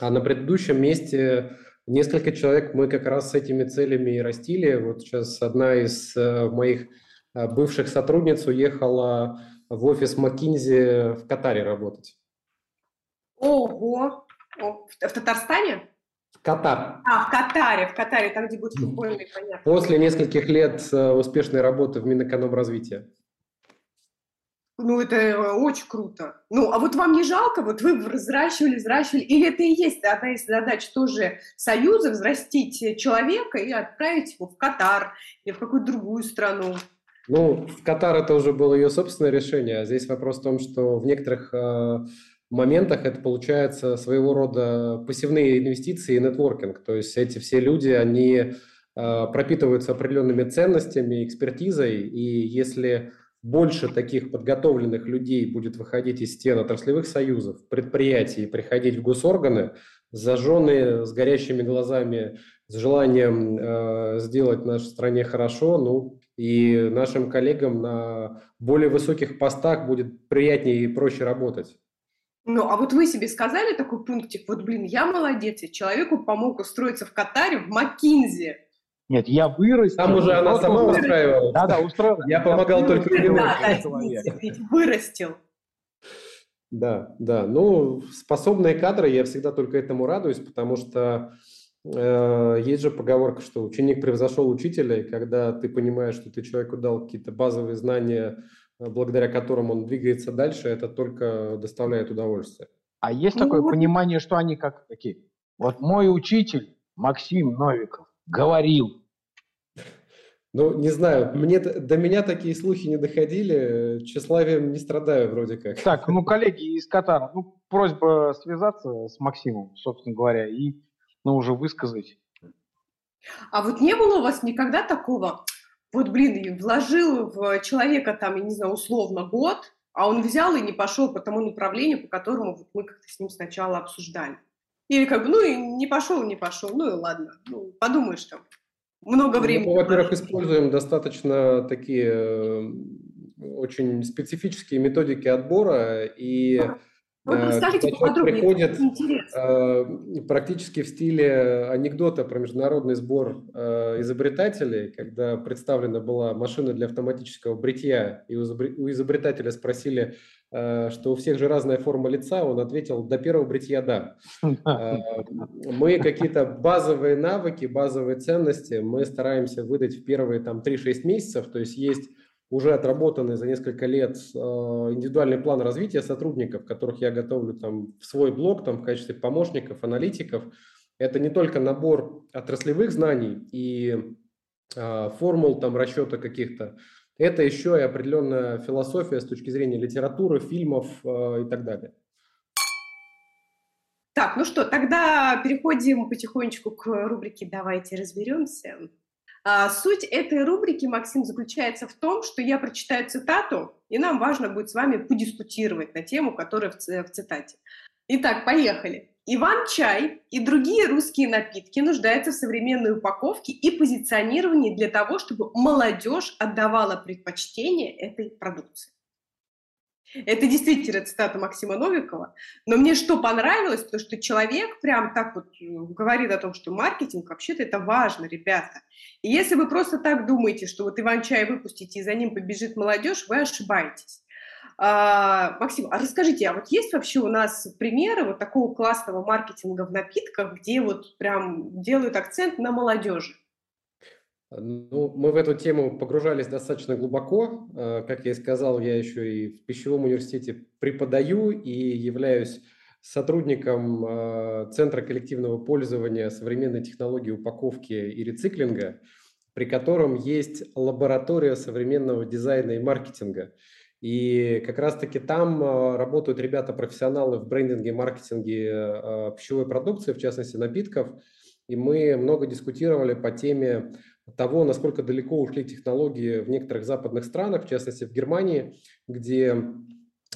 А на предыдущем месте несколько человек мы как раз с этими целями и растили. Вот сейчас одна из э, моих бывших сотрудниц уехала в офис McKinsey в Катаре работать. Ого! О, в, в Татарстане? Катар. А, в Катаре, в Катаре, там, где будет футбольный, понятно. После нескольких лет э, успешной работы в Минэкономразвития. Ну, это э, очень круто. Ну, а вот вам не жалко? Вот вы взращивали, взращивали. Или это и есть одна из задач тоже Союза, взрастить человека и отправить его в Катар или в какую-то другую страну? Ну, в Катар это уже было ее собственное решение. Здесь вопрос в том, что в некоторых э, моментах это получается своего рода пассивные инвестиции и нетворкинг. То есть эти все люди, они э, пропитываются определенными ценностями, экспертизой, и если больше таких подготовленных людей будет выходить из стен отраслевых союзов, предприятий, приходить в госорганы, зажженные, с горящими глазами, с желанием э, сделать нашей стране хорошо, ну и нашим коллегам на более высоких постах будет приятнее и проще работать. Ну, а вот вы себе сказали такой пунктик, вот, блин, я молодец, я человеку помог устроиться в Катаре, в Маккинзи. Нет, я вырастил. Там уже она сама устроил. устраивалась. Да, да, устроил. Я помогал только вырастил ему. Да, да, вырастил. Да, да. Ну, способные кадры, я всегда только этому радуюсь, потому что э, есть же поговорка, что ученик превзошел учителя, и когда ты понимаешь, что ты человеку дал какие-то базовые знания, э, благодаря которым он двигается дальше, это только доставляет удовольствие. А есть Ну такое вот. понимание, что они как такие Вот мой учитель Максим Новиков говорил, ну, не знаю, мне, до меня такие слухи не доходили, тщеславием не страдаю вроде как. Так, ну, коллеги из Катара, ну, просьба связаться с Максимом, собственно говоря, и, ну, уже высказать. А вот не было у вас никогда такого, вот, блин, вложил в человека там, я не знаю, условно год, а он взял и не пошел по тому направлению, по которому вот мы как-то с ним сначала обсуждали. Или как бы, ну и не пошел, не пошел, ну и ладно, ну, подумаешь там много ну, времени. Мы, во-первых, используем достаточно такие очень специфические методики отбора, и вот э, расскажите приходит э, практически в стиле анекдота про международный сбор э, изобретателей, когда представлена была машина для автоматического бритья, и у изобретателя спросили, Э, что у всех же разная форма лица, он ответил, до первого бритья да. Э, мы какие-то базовые навыки, базовые ценности мы стараемся выдать в первые там 3-6 месяцев, то есть есть уже отработанный за несколько лет э, индивидуальный план развития сотрудников, которых я готовлю там в свой блог там в качестве помощников, аналитиков. Это не только набор отраслевых знаний и формул там расчета каких-то, это еще и определенная философия с точки зрения литературы, фильмов э, и так далее. Так, ну что, тогда переходим потихонечку к рубрике «Давайте разберемся». А, суть этой рубрики, Максим, заключается в том, что я прочитаю цитату, и нам важно будет с вами подискутировать на тему, которая в, цитате. Итак, поехали. Иван-чай и другие русские напитки нуждаются в современной упаковке и позиционировании для того, чтобы молодежь отдавала предпочтение этой продукции. Это действительно цитата Максима Новикова. Но мне что понравилось, то что человек прям так вот говорит о том, что маркетинг вообще-то это важно, ребята. И если вы просто так думаете, что вот Иван-чай выпустите и за ним побежит молодежь, вы ошибаетесь. А, Максим, а расскажите, а вот есть вообще у нас примеры вот такого классного маркетинга в напитках, где вот прям делают акцент на молодежи? Ну, мы в эту тему погружались достаточно глубоко. А, как я и сказал, я еще и в пищевом университете преподаю и являюсь сотрудником а, Центра коллективного пользования современной технологии упаковки и рециклинга, при котором есть лаборатория современного дизайна и маркетинга – и как раз-таки там а, работают ребята-профессионалы в брендинге, маркетинге пищевой продукции, в частности напитков. И мы много дискутировали по теме того, насколько далеко ушли технологии в некоторых западных странах, в частности в Германии, где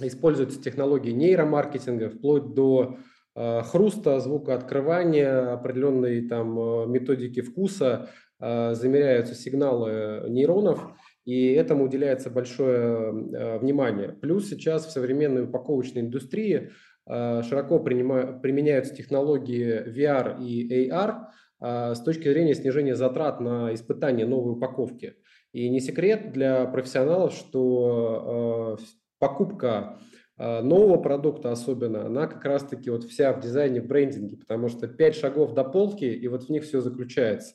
используются технологии нейромаркетинга, вплоть до э, хруста, звука открывания, определенные там методики вкуса, э, замеряются сигналы нейронов – и этому уделяется большое э, внимание. Плюс сейчас в современной упаковочной индустрии э, широко применяются технологии VR и AR э, с точки зрения снижения затрат на испытание новой упаковки. И не секрет для профессионалов, что покупка нового продукта особенно, она как раз-таки вот вся в дизайне, в брендинге, потому что пять шагов до полки, и вот в них все заключается.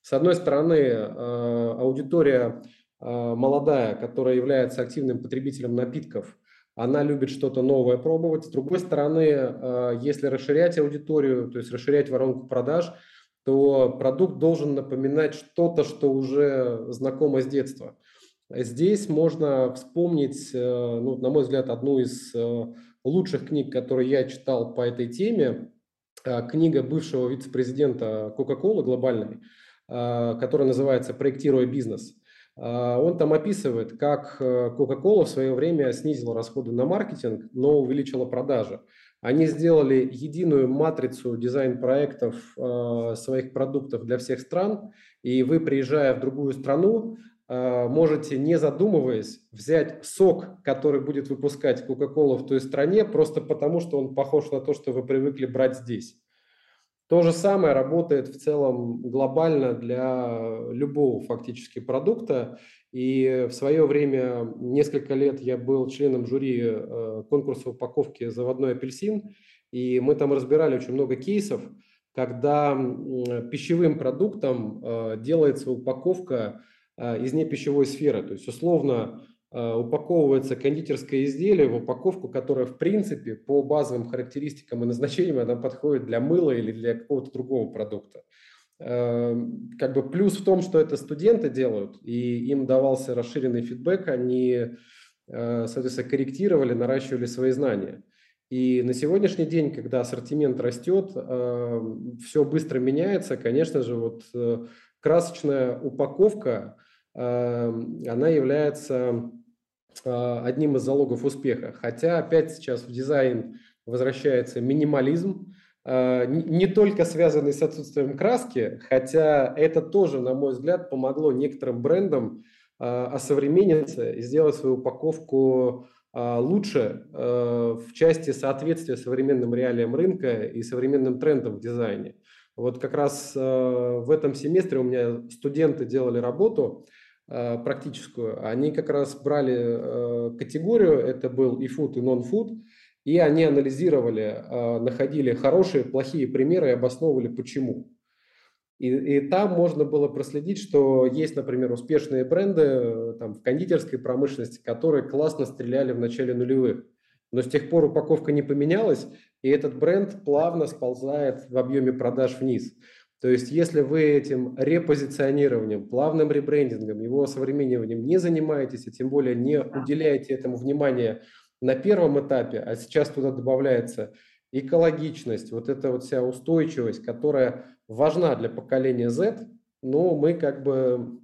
С одной стороны, аудитория молодая, которая является активным потребителем напитков, она любит что-то новое пробовать. С другой стороны, если расширять аудиторию, то есть расширять воронку продаж, то продукт должен напоминать что-то, что уже знакомо с детства. Здесь можно вспомнить, э, ну, на мой взгляд, одну из лучших книг, которые я читал по этой теме. Книга бывшего вице-президента Coca-Cola глобальной, которая называется «Проектируя бизнес». Он там описывает, как э, Coca-Cola в свое время снизила расходы на маркетинг, но увеличила продажи. Они сделали единую матрицу дизайн-проектов э, своих продуктов для всех стран, и вы, приезжая в другую страну, э, можете, не задумываясь, взять сок, который будет выпускать Coca-Cola в той стране, просто потому что он похож на то, что вы привыкли брать здесь. То же самое работает в целом глобально для любого фактически продукта. И в свое время, несколько лет я был членом жюри э, конкурса упаковки «Заводной апельсин», и мы там разбирали очень много кейсов, когда пищевым продуктом э, делается упаковка э, из непищевой сферы. То есть, условно, упаковывается кондитерское изделие в упаковку, которая, в принципе, по базовым характеристикам и назначениям, она подходит для мыла или для какого-то другого продукта. Эм, как бы плюс в том, что это студенты делают, и им давался расширенный фидбэк, они, э, соответственно, корректировали, наращивали свои знания. И на сегодняшний день, когда ассортимент растет, эм, все быстро меняется, конечно же, вот э, красочная упаковка, эм, она является э, одним из залогов успеха. Хотя опять сейчас в дизайн возвращается минимализм, э, не только связанный с отсутствием краски, хотя это тоже, на мой взгляд, помогло некоторым брендам осовремениться и сделать свою упаковку лучше в части соответствия современным реалиям рынка и современным трендам в дизайне. Вот как раз э, в этом семестре у меня студенты делали работу э, практическую. Они как раз брали э, категорию, это был и food, и non-food, и они анализировали, находили хорошие, плохие примеры и обосновывали почему. И, и там можно было проследить, что есть, например, успешные бренды там, в кондитерской промышленности, которые классно стреляли в начале нулевых. Но с тех пор упаковка не поменялась, и этот бренд плавно сползает в объеме продаж вниз. То есть, если вы этим репозиционированием, плавным ребрендингом, его современниванием не занимаетесь, а тем более не уделяете этому внимания на первом этапе, а сейчас туда добавляется экологичность, вот эта вот вся устойчивость, которая важна для поколения Z, но мы как бы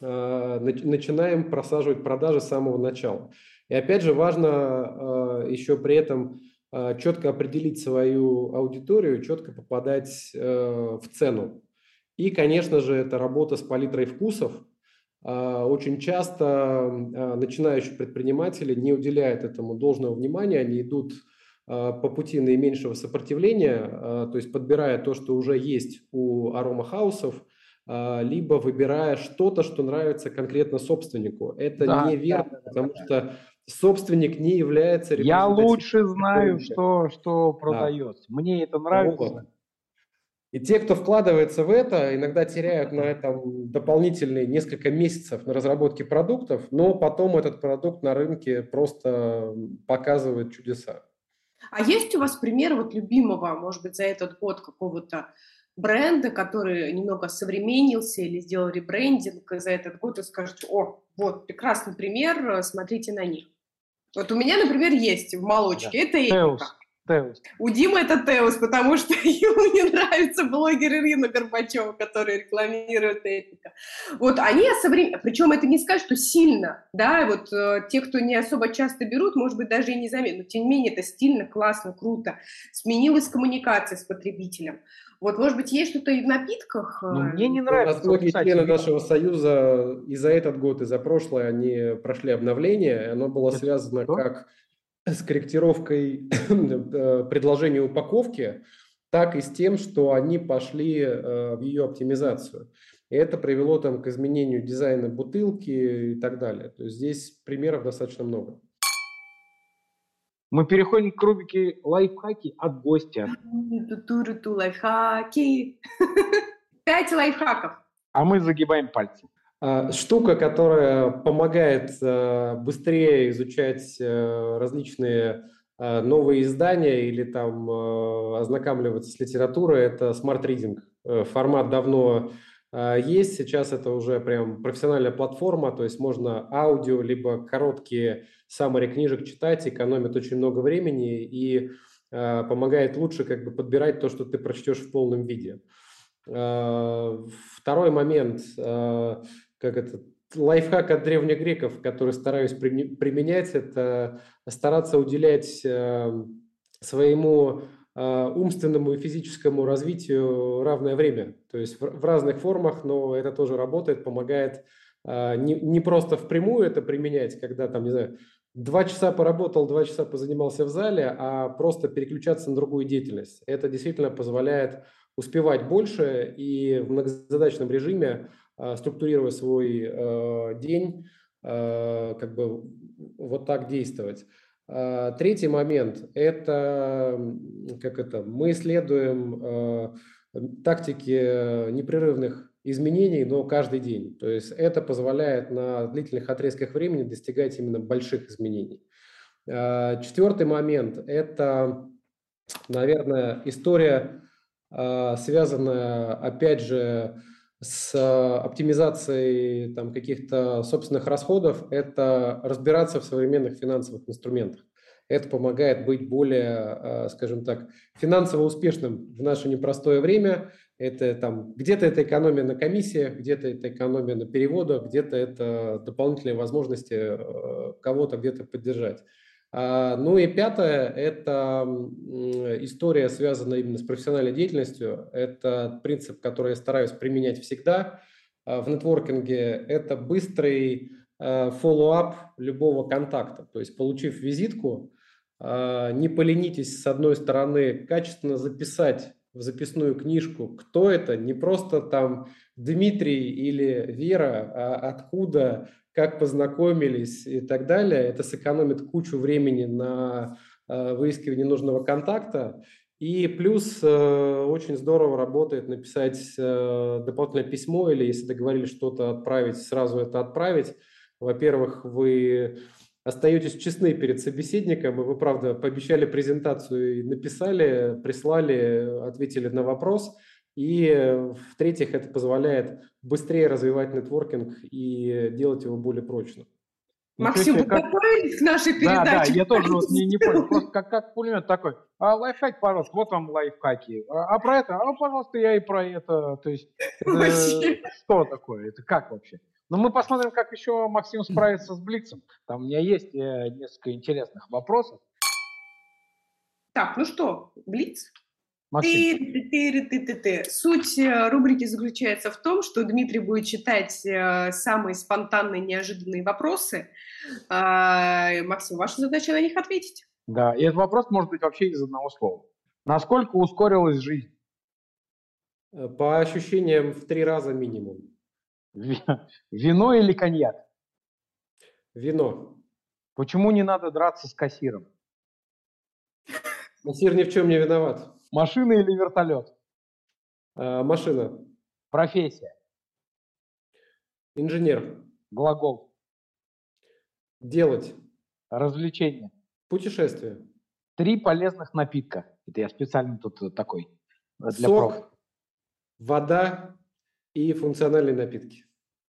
э, начинаем просаживать продажи с самого начала. И опять же важно э, еще при этом а, четко определить свою аудиторию, четко попадать э, в цену. И, конечно же, это работа с палитрой вкусов. А, очень часто а, начинающие предприниматели не уделяют этому должного внимания, они идут по пути наименьшего сопротивления, то есть подбирая то, что уже есть у аромахаусов, либо выбирая что-то, что нравится конкретно собственнику. Это да, неверно, да, потому да. что собственник не является Я лучше знаю, что, что продается. Да. Мне это нравится. И те, кто вкладывается в это, иногда теряют на этом дополнительные несколько месяцев на разработке продуктов, но потом этот продукт на рынке просто показывает чудеса. А есть у вас пример вот любимого, может быть, за этот год какого-то бренда, который немного современнился или сделал ребрендинг за этот год и скажете, о, вот, прекрасный пример, смотрите на них. Вот у меня, например, есть в молочке. Да. Это Теус. Теус. У Димы это Теус, потому что ему не нравится блогер Ирина Горбачева, которая рекламирует Эпика. Вот они современные, причем это не сказать, что сильно, да, вот э, те, кто не особо часто берут, может быть, даже и не заметно, но тем не менее это стильно, классно, круто. Сменилась коммуникация с потребителем. Вот, может быть, есть что-то и в напитках? Ну, мне не нравится. Ну, многие члены нашего союза и за этот год, и за прошлый они прошли обновление. Оно было связано что? как с корректировкой э, предложения упаковки, так и с тем, что они пошли э, в ее оптимизацию. И это привело там к изменению дизайна бутылки и так далее. То есть здесь примеров достаточно много. Мы переходим к рубрике лайфхаки от гостя. Ту-ту-ту, лайфхаки. Пять лайфхаков. А мы загибаем пальцы. А, штука, которая помогает э, быстрее изучать э, различные э, новые издания или там ознакомливаться с литературой, это Reading. Формат давно есть, сейчас это уже прям профессиональная платформа, то есть можно аудио, либо короткие саммари книжек читать, экономит очень много времени и помогает лучше как бы подбирать то, что ты прочтешь в полном виде. Второй момент как это, лайфхак от древних греков, который стараюсь применять, это стараться уделять эм, своему э, умственному и физическому развитию равное время. То есть в разных формах, но это тоже работает, помогает э, не, не просто впрямую это применять, когда там, не знаю, два часа поработал, два часа позанимался в зале, а просто переключаться на другую деятельность. Это действительно позволяет успевать больше и в многозадачном режиме а, структурируя свой э, день, э, как бы вот так действовать. Третий момент – это, как это, мы исследуем э, тактики непрерывных изменений, но каждый день. То есть это позволяет на длительных отрезках времени достигать именно больших изменений. Четвертый момент – это, наверное, история, связанная, опять же, оптимизацией там, каких-то собственных расходов, это разбираться в современных финансовых инструментах. Это помогает быть более, а, скажем так, финансово успешным в наше непростое время. Это там где-то это экономия на комиссиях, где-то это экономия на переводах, где-то это дополнительные возможности э, кого-то где-то поддержать. А, ну и пятое – это история, связанная именно с профессиональной деятельностью. Это принцип, который я стараюсь применять всегда а, в нетворкинге. Это быстрый э, любого контакта. То есть, получив визитку, а, не поленитесь, с одной стороны, качественно записать в записную книжку, кто это, не просто там Дмитрий или Вера, а откуда, как познакомились и так далее. Это сэкономит кучу времени на а, выискивание нужного контакта. И плюс э, очень здорово работает написать э, дополнительное письмо или если договорились что-то отправить, сразу это отправить. Во-первых, вы остаетесь честны перед собеседником, и вы, правда, пообещали презентацию и написали, прислали, ответили на вопрос. И, в-третьих, это позволяет быстрее развивать нетворкинг и делать его более прочным. Максим, вы как... готовились к нашей передаче? Да, да, я тоже вот не, не понял, просто как, как пулемет такой. А лайфхак, пожалуйста, вот вам лайфхаки. А, а про это? А, пожалуйста, я и про это. То есть, э, что такое? Это как вообще? Но мы посмотрим, как еще Максим справится с Блицем. Там у меня есть э, несколько интересных вопросов. Так, ну что, Блиц? Ты, ты, ты, ты, ты. Суть э, рубрики заключается в том, что Дмитрий будет читать э, самые спонтанные, неожиданные вопросы. Э, Максим, ваша задача на них ответить. Да, и этот вопрос может быть вообще из одного слова. Насколько ускорилась жизнь? Э, по ощущениям в три раза минимум. Вино или коньяк? Вино. Почему не надо драться с кассиром? Кассир ни в чем не виноват. Машина или вертолет? А, машина. Профессия. Инженер. Глагол. Делать. Развлечение. Путешествие. Три полезных напитка. Это я специально тут такой. Для Сок, проф. вода и функциональные напитки.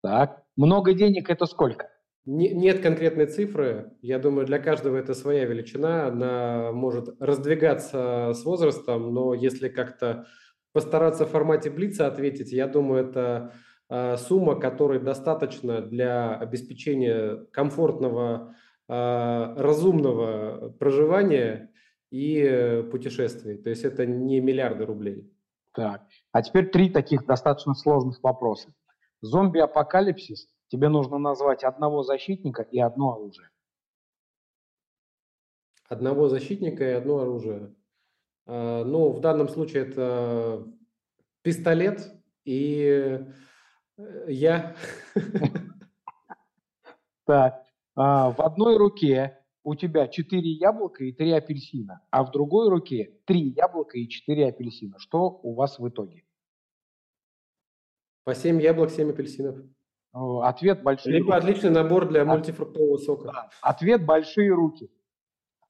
Так. Много денег это сколько? Не, нет конкретной цифры. Я думаю, для каждого это своя величина. Она может раздвигаться с возрастом, но если как-то постараться в формате блица ответить, я думаю, это э, сумма, которой достаточно для обеспечения комфортного, э, разумного проживания и путешествий. То есть это не миллиарды рублей. Так, а теперь три таких достаточно сложных вопроса. Зомби-апокалипсис, тебе нужно назвать одного защитника и одно оружие. Одного защитника и одно оружие. А, ну, в данном случае это пистолет и э, я. Так, а, в одной руке у тебя четыре яблока и три апельсина, а в другой руке три яблока и четыре апельсина. Что у вас в итоге? По 7 яблок, 7 апельсинов. Ответ большие Либо руки. отличный набор для мультифруктового сока. Да. Ответ большие руки.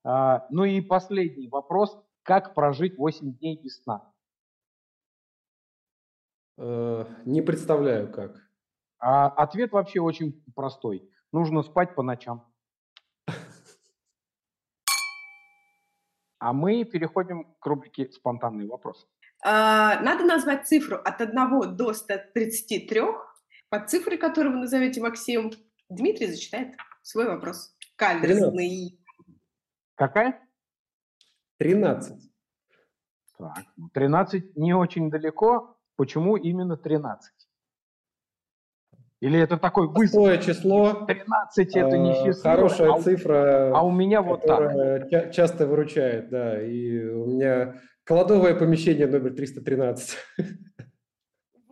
А, ну и последний вопрос. Как прожить 8 дней без сна? А, не представляю как. А ответ вообще очень простой. Нужно спать по ночам. А мы переходим к рубрике «Спонтанные вопросы». А, надо назвать цифру от 1 до 133. Под цифрой, которую вы назовете, Максим, Дмитрий зачитает свой вопрос. Каверзный. Какая? 13. Так, 13 ну, не очень далеко. Почему именно 13? Или это такой быстрое число? 13 это не число. Хорошая а, цифра. А у меня вот так. Часто выручает, да. И у меня Кладовое помещение номер 313.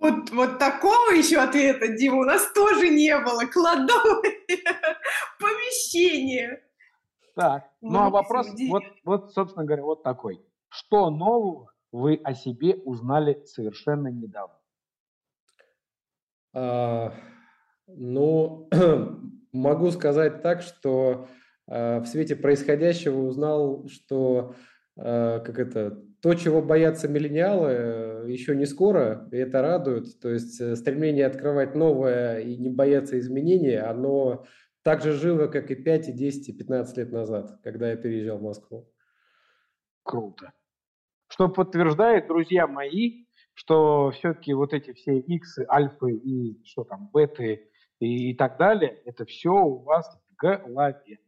Вот, вот такого еще ответа, Дима, у нас тоже не было. Кладовое помещение. Так, ну а вопрос, вот, вот, собственно говоря, вот такой. Что нового вы о себе узнали совершенно недавно? А, ну, могу сказать так, что а, в свете происходящего узнал, что а, как это, то, чего боятся миллениалы, еще не скоро, и это радует. То есть э, стремление открывать новое и не бояться изменений, оно так же живо, как и 5, и 10, и 15 лет назад, когда я переезжал в Москву. Круто. Что подтверждает, друзья мои, что все-таки вот эти все иксы, альфы и что там, беты и, и так далее, это все у вас в голове.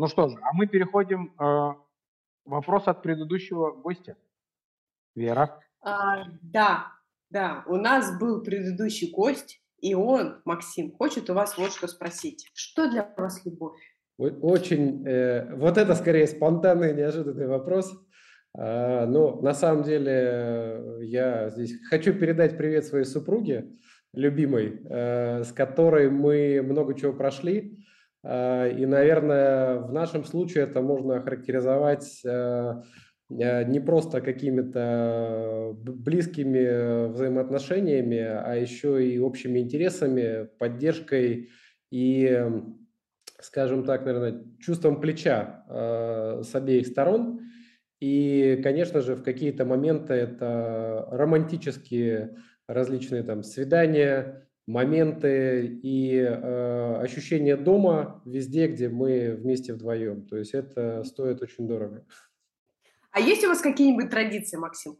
Ну что же, а мы переходим э, вопрос от предыдущего гостя. Вера. А, да, да, у нас был предыдущий гость, и он, Максим, хочет у вас вот что спросить. Что для вас любовь? Очень, э, вот это скорее спонтанный, неожиданный вопрос. А, ну, на самом деле, э, я здесь хочу передать привет своей супруге, любимой, э, с которой мы много чего прошли. А, и, наверное, в нашем случае это можно охарактеризовать э, не просто какими-то близкими взаимоотношениями, а еще и общими интересами, поддержкой и, скажем так, наверное, чувством плеча с обеих сторон. И, конечно же, в какие-то моменты это романтические различные там свидания, моменты и э, ощущение дома везде, где мы вместе вдвоем. То есть это стоит очень дорого. А есть у вас какие-нибудь традиции, Максим?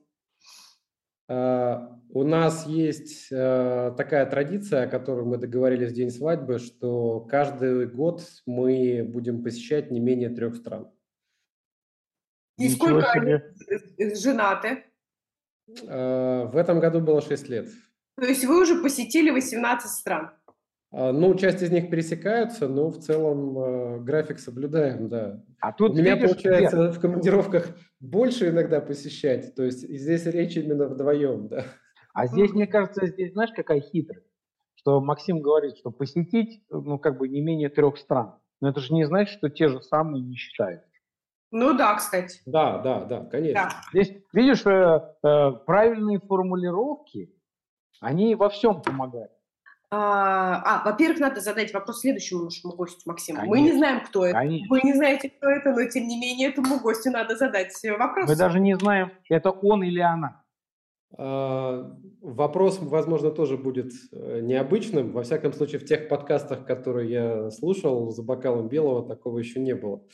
Uh, у нас есть uh, такая традиция, о которой мы договорились в день свадьбы, что каждый год мы будем посещать не менее трех стран. И сколько они женаты? А, в этом году было 6 лет. То есть вы уже посетили 18 стран? А, ну, часть из них пересекаются, но в целом э, график соблюдаем, да. А тут У меня видишь, получается нет. в командировках больше иногда посещать, то есть здесь речь именно вдвоем, да. А здесь, мне кажется, здесь знаешь, какая хитрость? Что Максим говорит, что посетить, ну, как бы не менее трех стран. Но это же не значит, что те же самые не считают. Ну да, кстати. Да, да, да, конечно. Да. Здесь, видишь, э, э, правильные формулировки, они во всем помогают. А, а, во-первых, надо задать вопрос следующему нашему гостю, Максиму. Конечно. Мы не знаем, кто это. Конечно. Вы не знаете, кто это, но тем не менее этому гостю надо задать вопрос. Мы даже не знаем, это он или она. А, вопрос, возможно, тоже будет э, необычным. Во всяком случае, в тех подкастах, которые я слушал за бокалом белого, такого еще не было.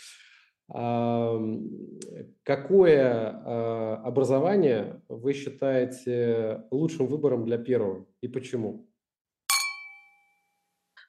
Какое а, образование вы считаете лучшим выбором для первого и почему?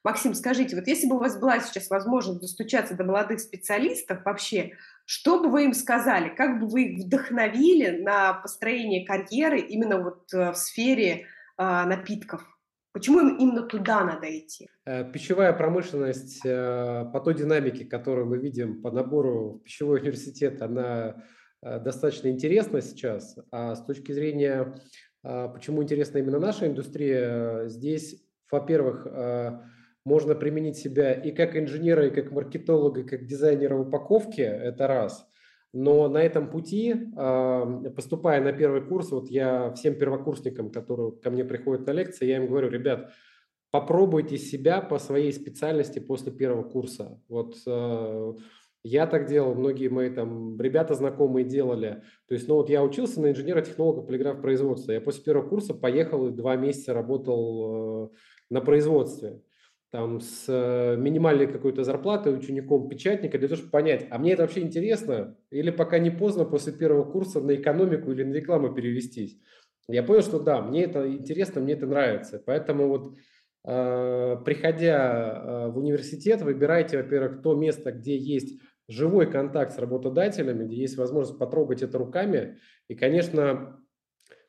Максим, скажите, вот если бы у вас была сейчас возможность достучаться до молодых специалистов вообще, что бы вы им сказали? Как бы вы их вдохновили на построение карьеры именно вот э, в сфере э, напитков? Почему им именно туда надо идти? Э, пищевая промышленность э, по той динамике, которую мы видим по набору пищевой университет, она э, достаточно интересна сейчас. А с точки зрения, почему интересна именно наша индустрия, здесь, во-первых, можно применить себя и как инженера, и как маркетолога, и как дизайнера упаковки, это раз – но на этом пути, поступая на первый курс, вот я всем первокурсникам, которые ко мне приходят на лекции, я им говорю, ребят, попробуйте себя по своей специальности после первого курса. Вот э, я так делал, многие мои там ребята знакомые делали. То есть, ну вот я учился на инженера-технолога полиграф производства. Я после первого курса поехал и два месяца работал э, на производстве там с э, минимальной какой-то зарплатой учеником печатника для того, чтобы понять, а мне это вообще интересно или пока не поздно после первого курса на экономику или на рекламу перевестись. Я понял, что да, мне это интересно, мне это нравится. Поэтому вот э, приходя э, в университет, выбирайте, во-первых, то место, где есть живой контакт с работодателями, где есть возможность потрогать это руками. И, конечно,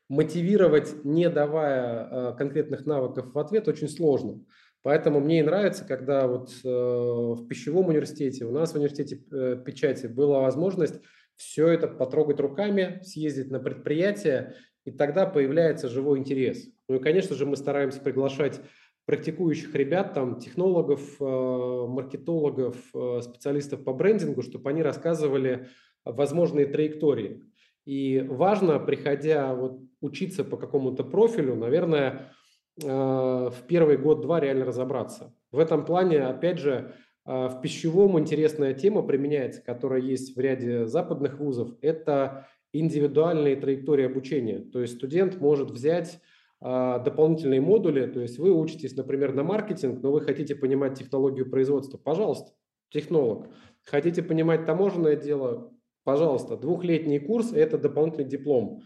мотивировать, не давая э, конкретных навыков в ответ, очень сложно. Поэтому мне и нравится, когда вот э, в пищевом университете, у нас в университете э, печати была возможность все это потрогать руками, съездить на предприятие, и тогда появляется живой интерес. Ну и, конечно же, мы стараемся приглашать практикующих ребят, там, технологов, э, маркетологов, специалистов по брендингу, чтобы они рассказывали возможные траектории. И важно, приходя вот учиться по какому-то профилю, наверное, в первый год-два реально разобраться. В этом плане, опять же, в пищевом интересная тема применяется, которая есть в ряде западных вузов. Это индивидуальные траектории обучения. То есть студент может взять а, дополнительные модули, то есть вы учитесь, например, на маркетинг, но вы хотите понимать технологию производства, пожалуйста, технолог. Хотите понимать таможенное дело, пожалуйста, двухлетний курс – это дополнительный диплом.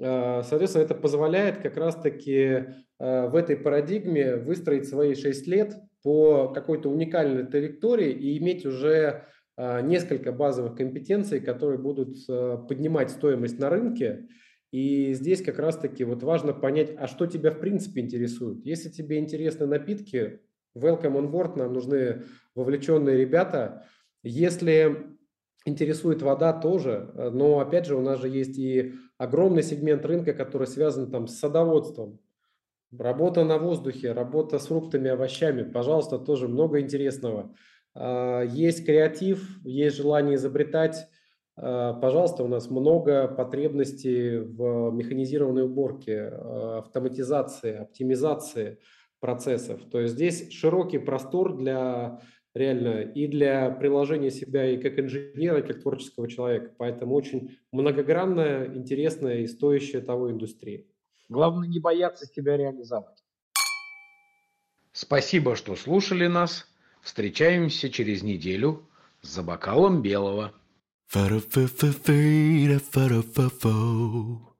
А, соответственно, это позволяет как раз-таки а, в этой парадигме выстроить свои 6 лет по какой-то уникальной траектории и иметь уже несколько базовых компетенций, которые будут поднимать стоимость на рынке и здесь как раз-таки вот важно понять, а что тебя в принципе интересует. Если тебе интересны напитки, welcome on board, нам нужны вовлеченные ребята. Если интересует вода тоже, но опять же у нас же есть и огромный сегмент рынка, который связан там с садоводством, работа на воздухе, работа с фруктами, овощами, пожалуйста, тоже много интересного. А, есть креатив, есть желание изобретать, а, пожалуйста, у нас много потребностей в механизированной уборке, а, автоматизации, оптимизации процессов. То есть здесь широкий простор для реально и для приложения себя и как инженера, и как творческого человека. Поэтому очень многогранная, интересная и стоящая того индустрия. Главное не бояться себя реализовать. Спасибо, что слушали нас. Встречаемся через неделю за бокалом белого. Fa-da-fa-fa-fa-da-fa-da-fa-fo.